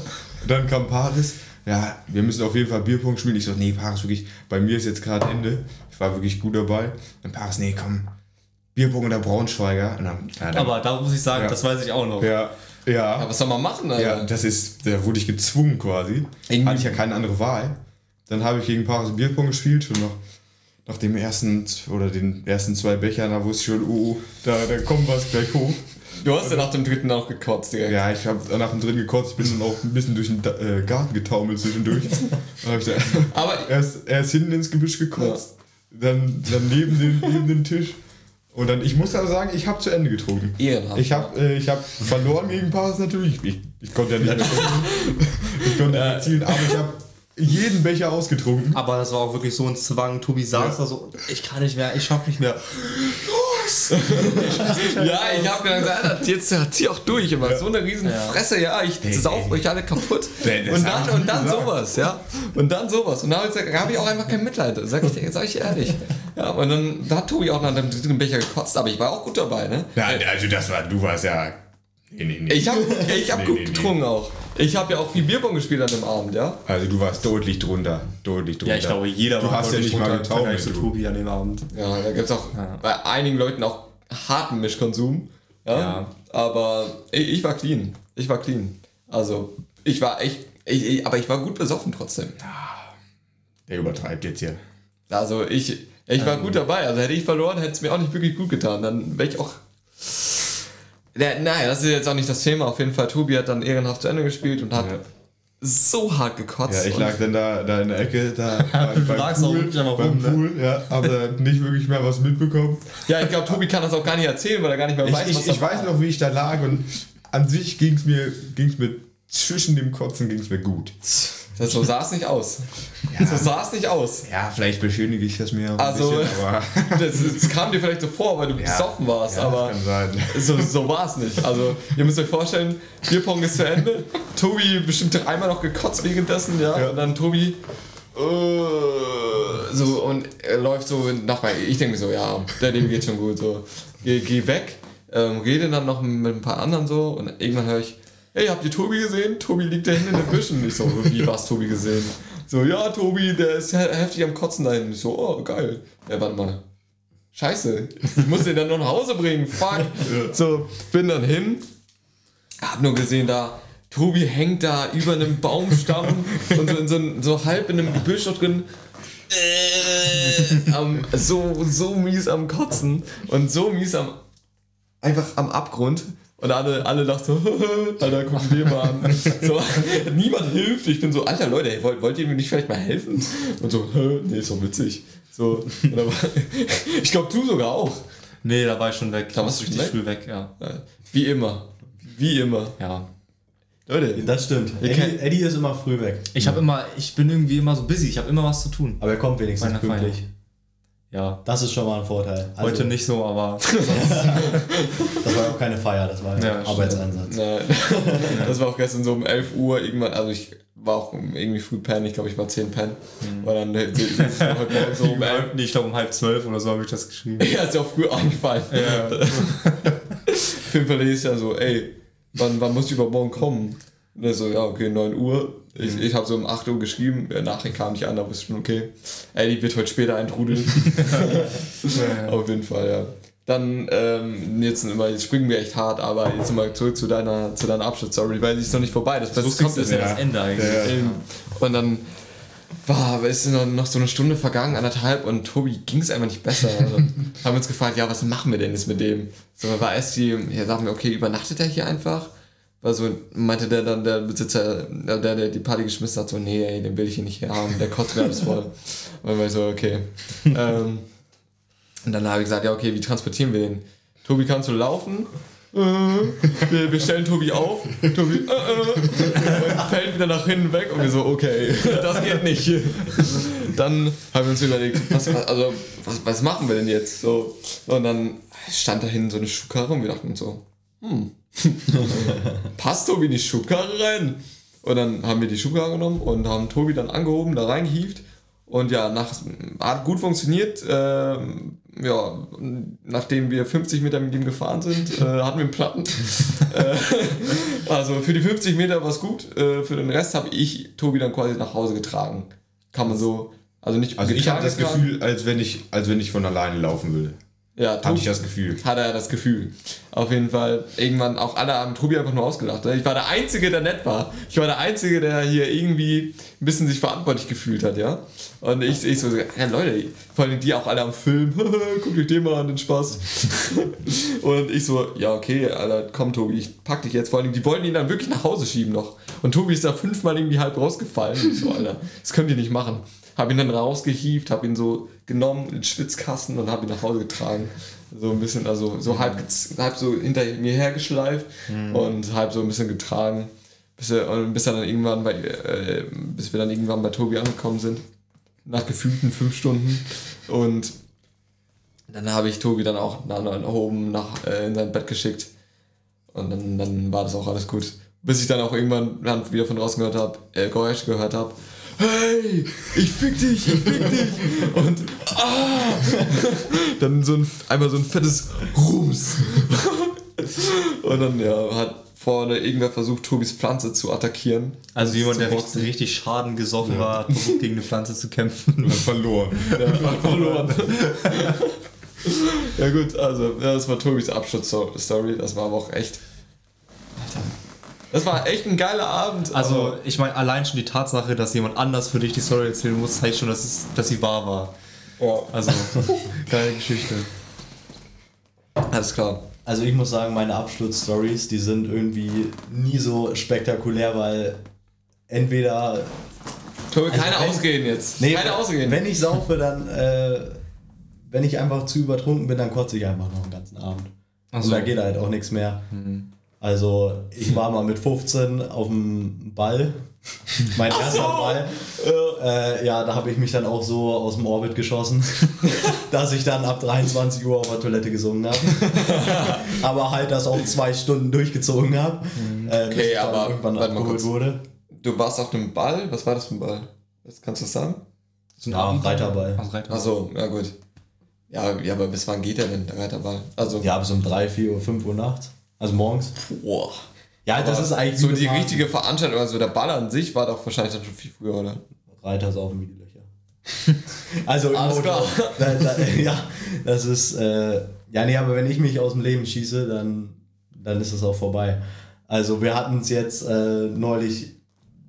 Dann kam Paris, ja, wir müssen auf jeden Fall Bierpong spielen. Ich so, nee, Paris, wirklich, bei mir ist jetzt gerade Ende. Ich war wirklich gut dabei. Und Paris, nee, komm, Bierpong oder Braunschweiger. Ja, dann, Aber da muss ich sagen, Ja. das weiß ich auch noch. ja, ja. ja, was soll man machen, Alter? Ja, das ist, da wurde ich gezwungen quasi. Irgendwie- Hatte ich ja keine andere Wahl. Dann habe ich gegen Paris Bierpong gespielt, schon nach, nach dem ersten oder den ersten zwei Bechern, da wusste ich schon, oh, oh, da, da kommt was gleich hoch. Du hast ja nach dem dritten auch gekotzt, Digga. Ja, ich habe nach dem dritten gekotzt, ich bin dann auch ein bisschen durch den Da- äh, Garten getaumelt zwischendurch. Aber erst, erst hinten ins Gebüsch gekotzt, dann, dann neben, dem, neben dem Tisch. Und dann, ich muss aber sagen, ich habe zu Ende getrunken. Ehrenhaft. Ich habe äh, ich hab verloren gegen Paris natürlich. Ich, ich konnte ja nicht mehr Ich konnte nicht mehr zielen, aber ich habe jeden Becher ausgetrunken. Aber das war auch wirklich so ein Zwang. Tobi saß da so, ich kann nicht mehr, ich schaff nicht mehr. Ja, ich habe dann gesagt, Alter, jetzt zieh auch durch immer. So eine riesen Fresse, ja, ich sauf euch alle kaputt. Das und dann, ich und dann gesagt. sowas, ja. Und dann sowas. Und da habe ich, hab ich auch einfach kein Mitleid, sag ich, sag ich ehrlich. Ja, und dann da hat Tobi auch nach dem dritten Becher gekotzt, aber ich war auch gut dabei, ne? Nein, also das war, du warst ja. Nee, nee, nee. Ich habe ich hab Nee, gut nee, nee. getrunken auch. Ich habe ja auch viel Bierbong gespielt an dem Abend, ja. Also du warst deutlich drunter. Deutlich drunter. Ja, ich glaube, jeder Du war hast ja nicht mal getaumelt, zu. Tobi an dem Abend. Ja, da gibt es auch bei einigen Leuten auch harten Mischkonsum. Ja. Ja. Aber ich, ich war clean. Ich war clean. Also, ich war echt. Ich, ich, aber ich war gut besoffen trotzdem. Der übertreibt jetzt hier. Also, ich, ich war gut dabei. Also, hätte ich verloren, hätte es mir auch nicht wirklich gut getan. Dann wäre ich auch. Ja, naja, das ist jetzt auch nicht das Thema. Auf jeden Fall, Tobi hat dann ehrenhaft zu Ende gespielt und hat Ja. so hart gekotzt. Ja, ich lag dann da, da in der Ecke, da beim, auch beim rum, ne? Pool, ja, hab da nicht wirklich mehr was mitbekommen. Ja, ich glaube, Tobi kann das auch gar nicht erzählen, weil er gar nicht mehr Ich, weiß, ich, was ich weiß noch, wie ich da lag und an sich ging es mir, ging's mir zwischen dem Kotzen ging's mir gut. Das, so sah es nicht aus. So sah es nicht aus. Ja, vielleicht beschönige ich das mir Also- bisschen, aber Das, das kam dir vielleicht so vor, weil du besoffen warst, ja, aber so, so war es nicht. Also, ihr müsst euch vorstellen, Bierpong ist zu Ende. Tobi bestimmt dreimal noch gekotzt währenddessen, ja. Ja. Und dann Tobi. äh, so und er läuft so nach Ich denke mir so, ja, der dem geht schon gut. So, geh, geh weg, ähm, rede dann noch mit ein paar anderen so und irgendwann höre ich, hey, habt ihr Tobi gesehen? Tobi liegt da hinten in den Büschen. Ich so, wie war's Tobi gesehen? So, ja, Tobi, der ist he- heftig am Kotzen da hinten. Ich so, oh, geil. Ja, warte mal. Scheiße, ich muss den dann noch nach Hause bringen. Fuck. So, bin dann hin, hab nur gesehen, da Tobi hängt da über einem Baumstamm und so, in so, ein- so halb in einem Gebüsch drin. Äh, am, so, so mies am Kotzen und so mies am einfach am Abgrund. Und alle, alle dachten so, Alter, guck dir mal an. So, niemand hilft. Ich bin so, Alter Leute, ey, wollt, wollt ihr mir nicht vielleicht mal helfen? Und so, "Hä? nee, ist doch witzig. So, war, ich glaube, du sogar auch. Nee, da war ich schon weg. Da warst du richtig früh weg, ja. Wie immer. Wie immer. Ja. Leute, Das stimmt. Eddie, Eddie ist immer früh weg. Ich habe immer, ich bin irgendwie immer so busy, ich habe immer was zu tun. Aber er kommt wenigstens Meiner Feier. Ja. Das ist schon mal ein Vorteil. Also, Heute nicht so, aber Das war ja auch keine Feier, das war Ja, ein stimmt. Arbeitseinsatz. Na, das war auch gestern so um 11 Uhr irgendwann, also ich war auch irgendwie früh pennen, ich glaube ich war 10 pennen. Und dann heute Morgen so um 11 nee, ich glaube um halb zwölf oder so habe ich das geschrieben. Ja, ist ja auch früh angefallen. Ja. Auf jeden Fall lese ich ja so, ey, wann, wann musst du übermorgen kommen? Er so, ja, okay, 9 Uhr. Ich, ich habe so um 8 Uhr geschrieben, Nachricht kam nicht an, aber ist schon okay. Ey, die wird heute später eintrudeln. Auf jeden Fall, ja. Dann, ähm, jetzt, immer, jetzt springen wir echt hart, aber jetzt mal zurück zu deiner, zu deiner Abschlussstory, weil die ist noch nicht vorbei. Das Lustigste kommt ist ja das Ende eigentlich. Ähm, Und dann war, es ist noch, noch so eine Stunde vergangen, anderthalb, und Tobi ging es einfach nicht besser. Also, haben uns gefragt, ja, was machen wir denn jetzt mit dem? So, war erst die, ja, sagen wir, okay, übernachtet er hier einfach? War so, meinte der dann, der Besitzer, der, der die Party geschmissen hat, so, nee, ey, den will ich hier nicht hier haben, der kotzt mir alles voll. Und dann war ich so, okay. ähm, und dann habe ich gesagt, ja, okay, wie transportieren wir den? Tobi, kannst du laufen? Äh, wir, wir stellen Tobi auf. Tobi äh, äh, und fällt wieder nach hinten weg und wir so, okay, das geht nicht. Dann haben wir uns überlegt, was, also, was, was machen wir denn jetzt? So, und dann stand da hinten so eine Schubkarre und wir dachten so, hm, passt Tobi in die Schubkarre rein? Und dann haben wir die Schubkarre genommen und haben Tobi dann angehoben, da reingehievt. Und ja, nach, hat gut funktioniert. Ähm, ja, nachdem wir 50 Meter mit ihm gefahren sind, äh, hatten wir einen Platten. äh, also für die 50 Meter war es gut. Äh, für den Rest habe ich Tobi dann quasi nach Hause getragen. Kann man so. Also nicht Also ich hatte das getragen. Gefühl, als wenn ich, als wenn ich von alleine laufen würde. Ja, Hatte ich das Gefühl. hat er das Gefühl. Auf jeden Fall, irgendwann auch alle haben Tobi einfach nur ausgelacht. ne? Ich war der Einzige, der nett war. Ich war der Einzige, der hier irgendwie ein bisschen sich verantwortlich gefühlt hat, ja. Und ich, ich so, ja, Leute, vor allem die auch alle am Film, guckt euch den mal an, den Spaß. Und ich so, ja, okay, Alter, komm, Tobi, ich pack dich jetzt. Vor allem, die wollten ihn dann wirklich nach Hause schieben noch. Und Tobi ist da fünfmal irgendwie halb rausgefallen. Ich so, Alter, das könnt ihr nicht machen. Hab ihn dann rausgehievt, hab ihn so genommen in den Schwitzkasten und hab ihn nach Hause getragen. So ein bisschen, also so halb, gez- halb so hinter mir hergeschleift und halb so ein bisschen getragen. Bis, und bis, dann irgendwann bei, äh, bis wir dann irgendwann bei Tobi angekommen sind. Nach gefühlten fünf Stunden. Und dann habe ich Tobi dann auch nach, nach oben nach, äh, in sein Bett geschickt. Und dann, dann war das auch alles gut. Bis ich dann auch irgendwann wieder von draußen gehört habe, äh, Geräusche gehört habe. Hey, ich fick dich, ich fick dich. Und ah! dann so ein, einmal so ein fettes Rums. Und dann ja, hat vorne irgendwer versucht, Tobis Pflanze zu attackieren. Also jemand, der richtig, richtig Schaden gesoffen war, hat versucht gegen eine Pflanze zu kämpfen. Dann verloren. Der hat verloren. Ja gut, also ja, das war Tobis Abschlussstory. Das war aber auch echt. Das war echt ein geiler Abend. Also, ich meine, allein schon die Tatsache, dass jemand anders für dich die Story erzählen muss, zeigt schon, dass, es, dass sie wahr war. ja, Also, geile Geschichte. alles klar. Also ich muss sagen, meine Absturzstories, die sind irgendwie nie so spektakulär, weil entweder Tobi, Also keine wenn- Ausreden jetzt. Nee, keine Ausreden. Wenn ich saufe, dann, äh, wenn ich einfach zu übertrunken bin, dann kotze ich einfach noch den ganzen Abend. Ach Und so. da geht halt auch nichts mehr. Mhm. Also, ich war mal mit 15 auf dem Ball. Mein erster Ball. Äh, ja, da habe ich mich dann auch so aus dem Orbit geschossen, dass ich dann ab 23 Uhr auf der Toilette gesungen habe. aber halt das auch zwei Stunden durchgezogen habe. Äh, bis Okay, aber irgendwann warte mal abgeholt kurz. wurde. Du warst auf einem Ball? Was war das für ein Ball? Was kannst du das sagen? So ein Ja. Reiterball. Also Reiterball. Achso, ja gut. Ja, ja, aber bis wann geht der denn, der Reiterball? Also, Ja, bis um 3, 4 Uhr, 5 Uhr nachts. Also morgens. boah. Ja, das Aber ist eigentlich so die eine richtige Veranstaltung, also der Ball an sich war doch wahrscheinlich dann schon viel früher, oder? Reiter saufen wie die Löcher. Also im Alles klar. Da, da, ja, das ist. Äh, ja, nee, aber wenn ich mich aus dem Leben schieße, dann, dann ist es auch vorbei. Also wir hatten es jetzt äh, neulich,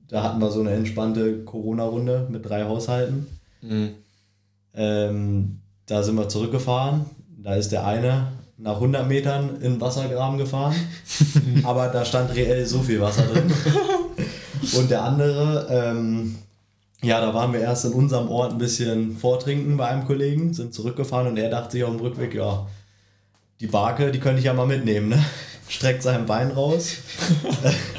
da hatten wir so eine entspannte Corona-Runde mit drei Haushalten. Mhm. Ähm, da sind wir zurückgefahren. Da ist der eine nach 100 Metern in Wassergraben gefahren. aber da stand reell so viel Wasser drin. Und der andere, ähm, ja, da waren wir erst in unserem Ort ein bisschen vortrinken bei einem Kollegen, sind zurückgefahren und er dachte sich auf dem Rückweg, ja, die Barke, die könnte ich ja mal mitnehmen, ne? Streckt sein Bein raus,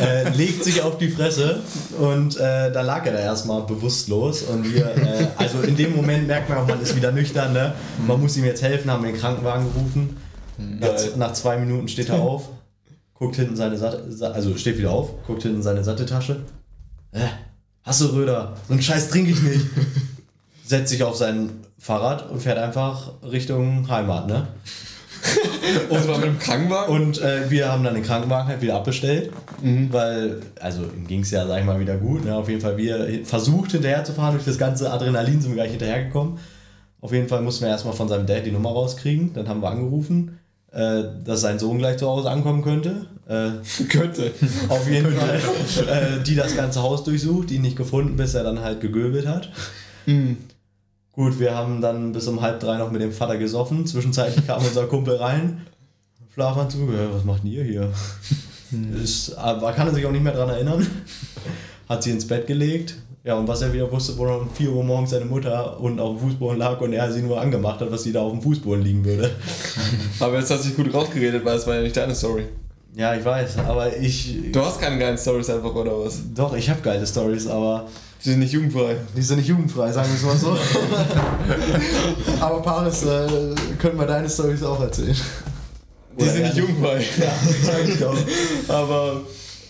äh, legt sich auf die Fresse und äh, da lag er da erstmal bewusstlos und wir, äh, also in dem Moment merkt man auch, man ist wieder nüchtern, ne? Man muss ihm jetzt helfen, haben den Krankenwagen gerufen. Nach, nach zwei Minuten steht er auf, guckt hinten seine Satte, also steht wieder auf, guckt hinten in seine Satteltasche. Äh, hast du Röder? So einen Scheiß trinke ich nicht. Setzt sich auf sein Fahrrad und fährt einfach Richtung Heimat, ne? Und war mit dem Krankenwagen? Und äh, wir haben dann den Krankenwagen halt wieder abbestellt, weil, also ihm ging es ja, sag ich mal, wieder gut. Ne? Auf jeden Fall, wir versucht hinterher zu fahren, durch das ganze Adrenalin sind wir gleich hinterhergekommen. Auf jeden Fall mussten wir erstmal von seinem Dad die Nummer rauskriegen. Dann haben wir angerufen, äh, dass sein Sohn gleich zu Hause ankommen könnte. Äh, könnte. auf jeden Fall, äh, die das ganze Haus durchsucht, ihn nicht gefunden, bis er dann halt gegöbelt hat. Gut, wir haben dann bis um halb drei noch mit dem Vater gesoffen. Zwischenzeitlich kam unser Kumpel rein. Schlafanzug, ja, was macht ihr hier? Ist, aber kann er sich auch nicht mehr dran erinnern. Hat sie ins Bett gelegt. Ja, und was er wieder wusste, wo um 4 Uhr morgens seine Mutter unten auf dem Fußboden lag und er sie nur angemacht hat, was sie da auf dem Fußboden liegen würde. Aber jetzt hast du dich gut rausgeredet, weil es war ja nicht deine Story. Ja, ich weiß, aber ich. Du hast keine geilen Stories einfach, oder was? Doch, ich habe geile Stories, aber Die sind nicht jugendfrei. Die sind nicht jugendfrei, sagen wir es mal so. Aber Paris, äh, können wir deine Stories auch erzählen. Die sind nicht jugendfrei. Ja, sag ich doch. Aber,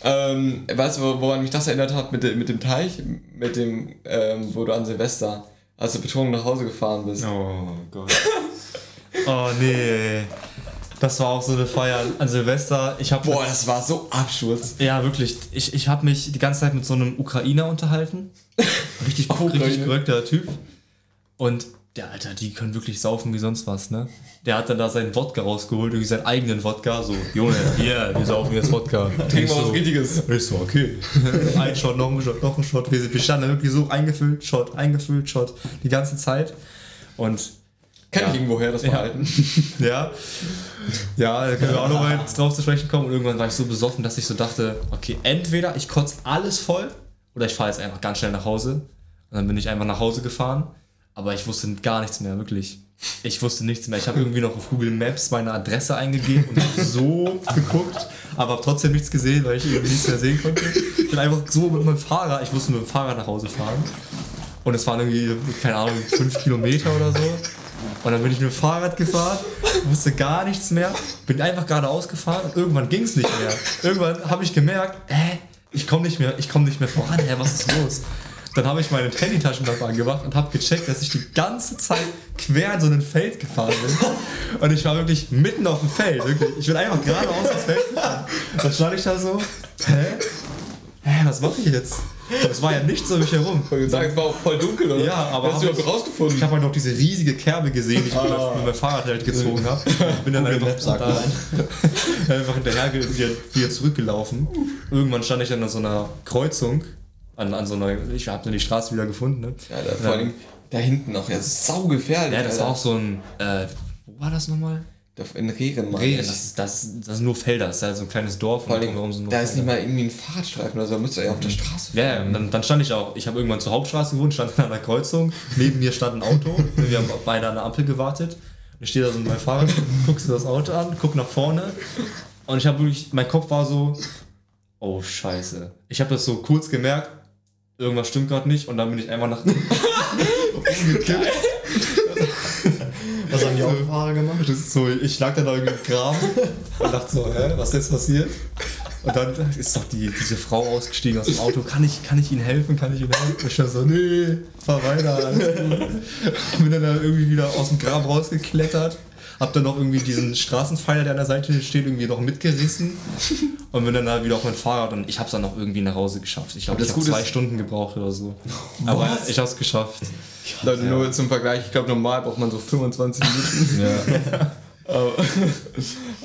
ähm, weißt du, woran mich das erinnert hat mit, dem- mit dem Teich? Mit dem, ähm, wo du an Silvester, als du betrunken nach Hause gefahren bist. Oh Gott. Oh nee. Das war auch so eine Feier an Silvester. Ich habe Boah, das war so Absturz. Ja, wirklich. Ich, ich habe mich die ganze Zeit mit so einem Ukrainer unterhalten. Richtig, richtig korrekter Typ. Und der Alter, die können wirklich saufen wie sonst was, ne? Der hat dann da seinen Wodka rausgeholt, irgendwie seinen eigenen Wodka. So, Junge, hier, wir saufen jetzt Wodka. Trink Ich mal was so, Richtiges. ich so, okay. ein Shot, noch ein Shot, noch ein Shot. Wir, wir standen da wirklich so eingefüllt, Shot, eingefüllt, Shot, die ganze Zeit. Und Kenn Ja. ich irgendwoher das. Verhalten. ja. Ja, da können wir auch nochmal drauf zu sprechen kommen. Und irgendwann war ich so besoffen, dass ich so dachte, okay, entweder ich kotze alles voll oder ich fahre jetzt einfach ganz schnell nach Hause. Und dann bin ich einfach nach Hause gefahren. Aber ich wusste gar nichts mehr, wirklich. Ich wusste nichts mehr. Ich habe irgendwie noch auf Google Maps meine Adresse eingegeben und so geguckt, aber habe trotzdem nichts gesehen, weil ich irgendwie nichts mehr sehen konnte. Ich bin einfach so mit meinem Fahrrad, ich musste mit dem Fahrrad nach Hause fahren. Und es waren irgendwie, keine Ahnung, fünf Kilometer oder so. Und dann bin ich mit dem Fahrrad gefahren, wusste gar nichts mehr, bin einfach geradeaus gefahren und irgendwann ging es nicht mehr. Irgendwann habe ich gemerkt, äh, ich komme nicht mehr, ich komme nicht mehr voran, hä, was ist los? Dann habe ich meine Handytaschenlampe angemacht und habe gecheckt, dass ich die ganze Zeit quer in so ein Feld gefahren bin. Und ich war wirklich mitten auf dem Feld, wirklich. Ich bin einfach geradeaus ins Feld gefahren. Dann stand ich da so, hä? Hä, was mache ich jetzt? Es war ja nichts um mich herum. Ich wollte sagen, es war auch voll dunkel, oder? Ja, aber Hast du überhaupt rausgefunden? Ich habe halt noch diese riesige Kerbe gesehen, die ich mit meinem Fahrrad halt gezogen habe. Bin dann einfach, da, einfach hinterher wieder, zurückgelaufen. Irgendwann stand ich dann an so einer Kreuzung, an, an so einer, ich habe dann die Straße wieder gefunden. Ne? Ja, da, vor allem da hinten noch, ja, das ist saugefährlich. Ja, das Alter. war auch so ein, äh, wo war das nochmal? In Regen. Regen, das, das, das ist nur Felder, das ist halt so ein kleines Dorf. Vor allem, sind da ist nicht Felder. mal irgendwie ein Fahrradstreifen oder so, da müsst ihr ja auf der Straße Ja, ja, und dann, dann stand ich auch, ich habe irgendwann zur Hauptstraße gewohnt, stand an einer Kreuzung, neben mir stand ein Auto, wir haben beide an der Ampel gewartet. Ich stehe da so mit meinem Fahrrad, guckst du das Auto an, guck nach vorne und ich habe wirklich, mein Kopf war so, oh scheiße. Ich habe das so kurz gemerkt, irgendwas stimmt gerade nicht und dann bin ich einfach nach umgekippt. Was haben die Autofahrer gemacht? Das ist so, ich lag dann da irgendwie im Graben und dachte so, hä, was ist jetzt passiert? Und dann ist doch die, diese Frau ausgestiegen aus dem Auto. Kann ich, kann ich Ihnen helfen? Kann ich Ihnen helfen? Und ich dachte so, nee, fahr weiter. Alles gut. Bin dann da irgendwie wieder aus dem Grab rausgeklettert. Hab dann noch irgendwie diesen Straßenpfeiler, der an der Seite steht, irgendwie noch mitgerissen. Und bin dann da wieder auf mein Fahrrad und ich hab's dann noch irgendwie nach Hause geschafft. Ich glaube, das ich habe zwei Stunden gebraucht oder so. Aber ich hab's geschafft. Leute, nur zum Vergleich, ich glaube, normal braucht man so 25 Minuten. Ja. aber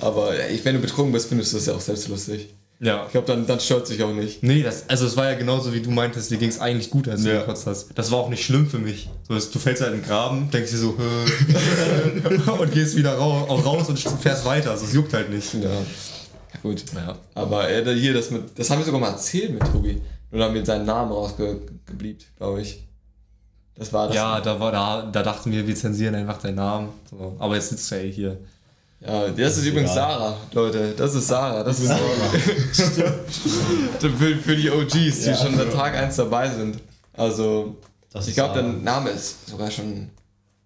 aber ja, wenn du betrunken bist, findest du das ja auch selbst lustig. Ja. Ich glaube, dann, dann stört sich auch nicht. Nee, das, also es war ja genauso wie du meintest, dir ging es eigentlich gut, als du Ja. gekotzt hast. Das war auch nicht schlimm für mich. So, du fällst halt in den Graben, denkst dir so, und gehst wieder raus, auch raus und fährst weiter. Also es juckt halt nicht. Ja. ja gut. Ja. Aber äh, hier, das mit, das haben wir sogar mal erzählt mit Tobi. Nur da haben wir seinen Namen rausgebliebt, glaube ich. Das war das. Ja, da, war, da, da dachten wir, wir zensieren einfach deinen Namen. So. Aber jetzt sitzt du ja eh hier. Ja, das ist übrigens egal. Sarah, Leute. Das ist Sarah. Das ist für, für die OGs, die Ja. schon seit Tag 1 dabei sind. Also, Das ich glaube, der Sarah. Name ist sogar schon.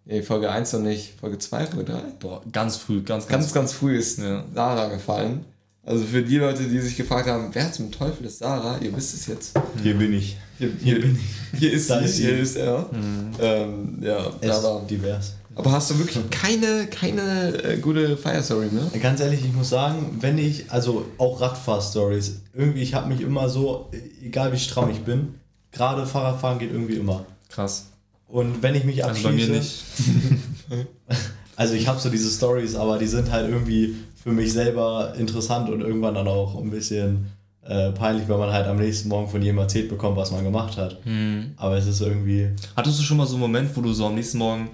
Nee, Folge 1 noch nicht. Folge 2, Folge 3. Boah, ganz früh, ganz, Ganz, ganz, ganz früh ist Ja. Sarah gefallen. Also für die Leute, die sich gefragt haben, wer zum Teufel ist Sarah, ihr wisst es jetzt. Hier bin ich. Hier, hier, bin ich. Hier ist Da ist hier ist er. Ähm, ja, Es war. divers. Aber hast du wirklich keine, keine äh, gute Fire Story mehr? Ganz ehrlich, ich muss sagen, wenn ich, also auch Radfahr-Stories, irgendwie, ich habe mich immer so, egal wie stramm ich bin, gerade Fahrradfahren geht irgendwie immer. krass. Und wenn ich mich Also abschieße, bei mir nicht. also ich habe so diese Stories, aber die sind halt irgendwie für mich selber interessant und irgendwann dann auch ein bisschen äh, peinlich, wenn man halt am nächsten Morgen von jemandem erzählt bekommt, was man gemacht hat. Hm. Aber es ist irgendwie, Hattest du schon mal so einen Moment, wo du so am nächsten Morgen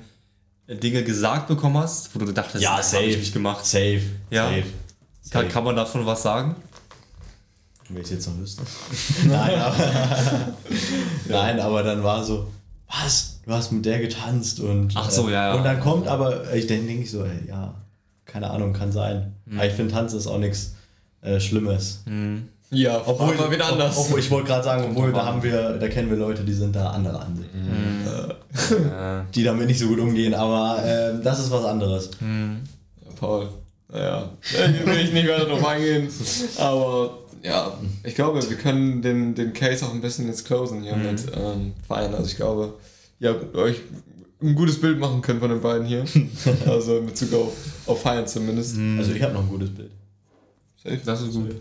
Dinge gesagt bekommen hast, wo du dachtest, Ja, das habe ich nicht gemacht? safe. Ja. Safe. Kann, safe. kann man davon was sagen? Will ich jetzt noch wüssten? Nein, aber, nein, aber dann war so, was? Du hast mit der getanzt und. Ach so, äh, ja, ja. Und dann kommt aber, ich denke denk ich so, ey, ja, keine Ahnung, kann sein. Hm. Aber ich finde, Tanzen ist auch nichts äh, Schlimmes. Ja, Obwohl, mal wieder anders. Obwohl, ich wollte gerade sagen, obwohl, da haben wir, da kennen wir Leute, die sind da anderer Ansicht. Ja. Die damit nicht so gut umgehen, aber ähm, das ist was anderes. Paul. Naja, hier will ich nicht weiter drauf eingehen. Aber ja, ich glaube, wir können den, den Case auch ein bisschen jetzt closen hier mit ähm, feiern. Also ich glaube, ihr habt euch ein gutes Bild machen können von den beiden hier. Also in Bezug auf, auf Feiern zumindest. Also ich habe noch ein gutes Bild. Safe. Das ist gut.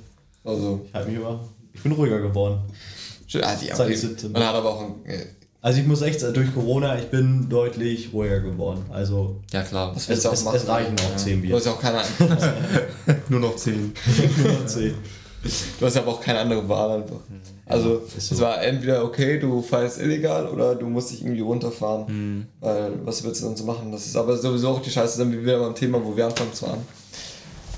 Also, Ich, hab mich immer, ich bin ruhiger geworden. schön. Ah, die, Seit okay. ich 17 bin. Man hat aber auch ein. äh, Also ich muss echt sagen, durch Corona, ich bin deutlich ruhiger geworden. Also Ja, klar. Was es, willst du auch es, machen? es reichen auch 10 Du Bier. hast ja auch keine, Nur noch 10. du hast ja aber auch keine andere Wahl einfach. Also, ist so. es war entweder okay, du feierst illegal oder du musst dich irgendwie runterfahren. Weil, was willst du dann so machen? Das ist aber sowieso auch die Scheiße, dann wieder beim Thema, wo wir anfangen zu haben.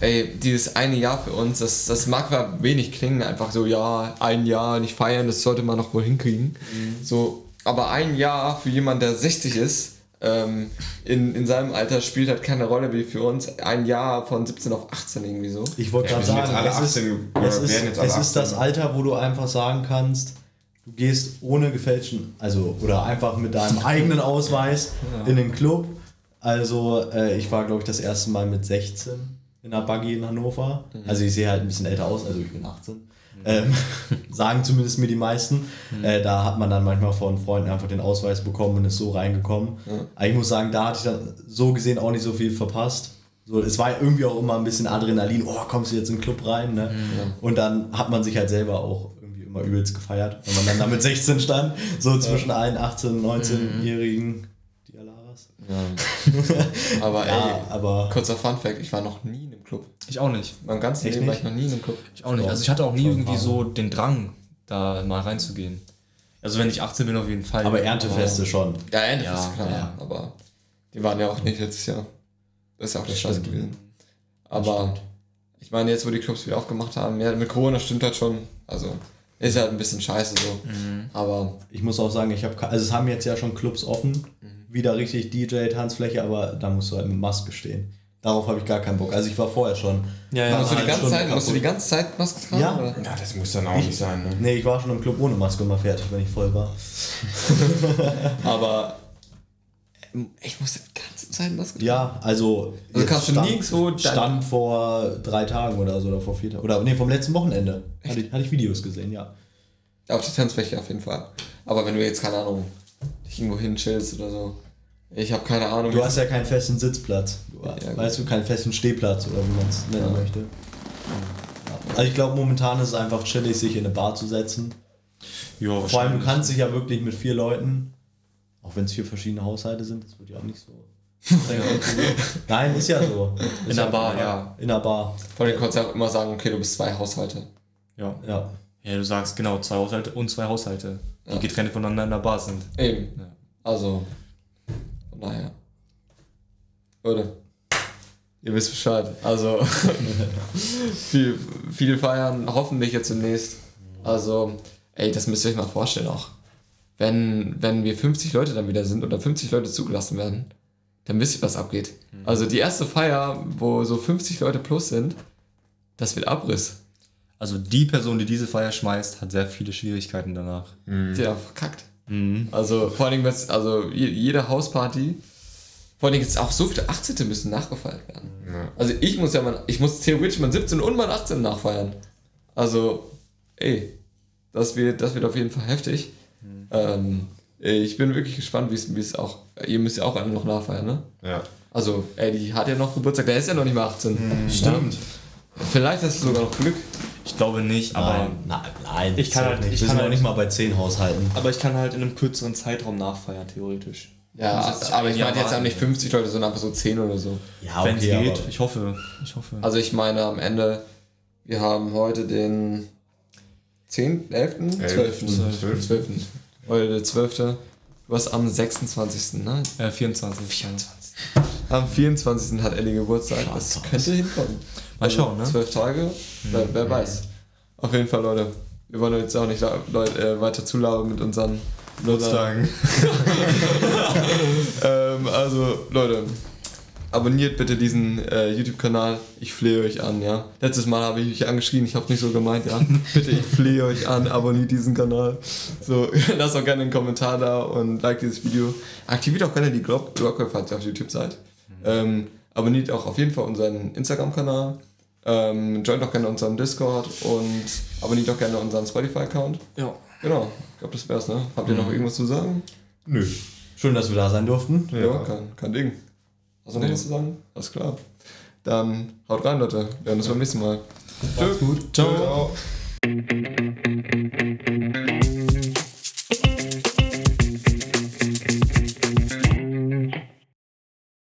Ey, dieses eine Jahr für uns, das, das mag zwar wenig klingen, einfach so, ja, ein Jahr nicht feiern, das sollte man noch wohl hinkriegen. So, aber ein Jahr für jemanden, der 60 ist, ähm, in, in seinem Alter spielt halt keine Rolle wie für uns. Ein Jahr von 17 auf 18 irgendwie so. Ich wollte Ja, gerade sagen, es ist, 18 oder es ist, werden jetzt alle es ist das 18. Alter, wo du einfach sagen kannst, du gehst ohne gefälschten, also oder einfach mit deinem eigenen Ausweis in den Club. Also äh, ich war, glaube ich, das erste Mal mit 16 in einer Buggy in Hannover. Also ich sehe halt ein bisschen älter aus, also ich bin 18. Ähm, sagen zumindest mir die meisten. Äh, da hat man dann manchmal von Freunden einfach den Ausweis bekommen und ist so reingekommen. Aber ich muss sagen, da hatte ich dann so gesehen auch nicht so viel verpasst. So, es war irgendwie auch immer ein bisschen Adrenalin, oh, kommst du jetzt in den Club rein, ne? Und dann hat man sich halt selber auch irgendwie immer übelst gefeiert, wenn man dann da mit 16 stand, so zwischen allen 18- und 19-jährigen Dialaras. Ja. aber Ja, ey, aber kurzer Fun Fact, ich war noch nie in einem Club. Ich auch nicht. Mein ganzes Echt Leben war nicht? ich noch nie in einem Club. Ich auch nicht. Also ich hatte auch nie irgendwie so den Drang, da mal reinzugehen. Also wenn ich 18 bin, auf jeden Fall. aber Erntefeste schon. Ja, Ende Ja, klar. ja. Aber die waren ja auch nicht letztes Jahr. Das ist ja auch der Scheiße gewesen. Aber ich meine, jetzt wo die Clubs wieder aufgemacht haben, ja, mit Corona stimmt halt schon. Also ist halt ein bisschen scheiße so. Mhm. Aber Ich muss auch sagen, ich habe, also es haben jetzt ja schon Clubs offen, wieder richtig DJ-Tanzfläche, aber da musst du halt mit Maske stehen. Darauf habe ich gar keinen Bock. Also ich war vorher schon. Ja, ja. musst, du die eine ganze Zeit, musst du die ganze Zeit Maske tragen? Ja. Oder? Ja, das muss dann auch nicht sein, ne? Nee, ich war schon im Club ohne Maske immer fertig, wenn ich voll war. Aber ähm, ich muss die ganze Zeit Maske tragen. Ja, also. Also kannst du nirgendwo Stand vor drei Tagen oder so oder vor vier Tagen. Oder nee, vom letzten Wochenende. Hatte ich, hatte ich Videos gesehen, ja. Auf der Tanzfläche auf jeden Fall. Aber wenn du jetzt, keine Ahnung, dich irgendwo hin chillst oder so. Ich habe keine Ahnung. Du hast ja keinen festen Sitzplatz. Du, Ja, weißt du, keinen festen Stehplatz oder wie man es nennen Ja. möchte. Also ich glaube, momentan ist es einfach chillig, sich in eine Bar zu setzen. ja, Vor allem, du kannst dich ja wirklich mit vier Leuten, auch wenn es vier verschiedene Haushalte sind, das wird ja auch nicht so. Nein, ist ja so. Ist In der ja Bar, ja. In der Bar, Vor allem kannst du auch immer sagen, okay, du bist zwei Haushalte. Ja. ja. Ja, du sagst genau, zwei Haushalte und zwei Haushalte, die Ja. getrennt voneinander in der Bar sind. Eben. Ja. Also, von daher. Leute, ihr wisst Bescheid. Also, viel, viel feiern, hoffentlich jetzt demnächst. Also, ey, das müsst ihr euch mal vorstellen auch. Wenn, wenn wir 50 Leute dann wieder sind oder 50 Leute zugelassen werden, dann wisst ihr, was abgeht. Also die erste Feier, wo so 50 Leute plus sind, das wird Abriss. Also die Person, die diese Feier schmeißt, hat sehr viele Schwierigkeiten danach. Der verkackt. Mhm. Also vor allem, wenn's- also je- jede Hausparty, vor allem jetzt auch so viele 18. müssen nachgefeiert werden. Ja. Also ich muss ja mein, ich muss theoretisch mein 17 und mein 18 nachfeiern. Also, ey, das wird, das wird auf jeden Fall heftig. Ähm, ich bin wirklich gespannt, wie es wie es auch, ihr müsst ja auch alle noch nachfeiern, ne? Ja. Also, ey, die hat ja noch Geburtstag, der ist ja noch nicht mal 18. Stimmt. Vielleicht hast du sogar noch Glück. Ich glaube nicht, aber, Nein, nein, nein. Ich kann halt- nicht. ich Wir kann sind noch halt- nicht mal bei 10 Haushalten. aber ich kann halt in einem kürzeren Zeitraum nachfeiern, theoretisch. Ja, jetzt aber ich ein meine jetzt auch warten. nicht 50 Leute, sondern einfach so 10 oder so. Ja, Wenn es okay, geht, aber- ich hoffe. Ich hoffe. Also ich meine am Ende, wir haben heute den 10., 11., 12., 12.. 12. Heute der 12. Du hast am 26. Ne? äh, 24. 24. Am 24. hat Ellie Geburtstag. Das Schaut's könnte hinkommen. Mal schauen, ne? 12 Tage, wer, wer weiß. Auf jeden Fall, Leute. Wir wollen jetzt auch nicht Leute, äh, weiter zulabern mit unseren Geburtstagen. ähm, also, Leute, abonniert bitte diesen äh, YouTube-Kanal. Ich flehe euch an, ja. Letztes Mal habe ich mich angeschrien, ich habe nicht so gemeint, ja. bitte, ich flehe euch an, abonniert diesen Kanal. So, lasst auch gerne einen Kommentar da und like dieses Video. Aktiviert auch gerne die Glo- Glocke, falls ihr auf YouTube seid. Ähm, abonniert auch auf jeden Fall unseren Instagram-Kanal. Ähm, joint auch gerne unseren Discord und abonniert auch gerne unseren Spotify-Account. Ja. Genau, ich glaube, das wär's, ne? Habt ihr noch irgendwas zu sagen? Nö. Schön, dass wir da sein durften. Ja, kein, kein Ding. Hast du noch was zu sagen? Alles klar. Dann haut rein, Leute. Wir hören uns beim nächsten Mal. Macht's gut. Ciao. Ciao.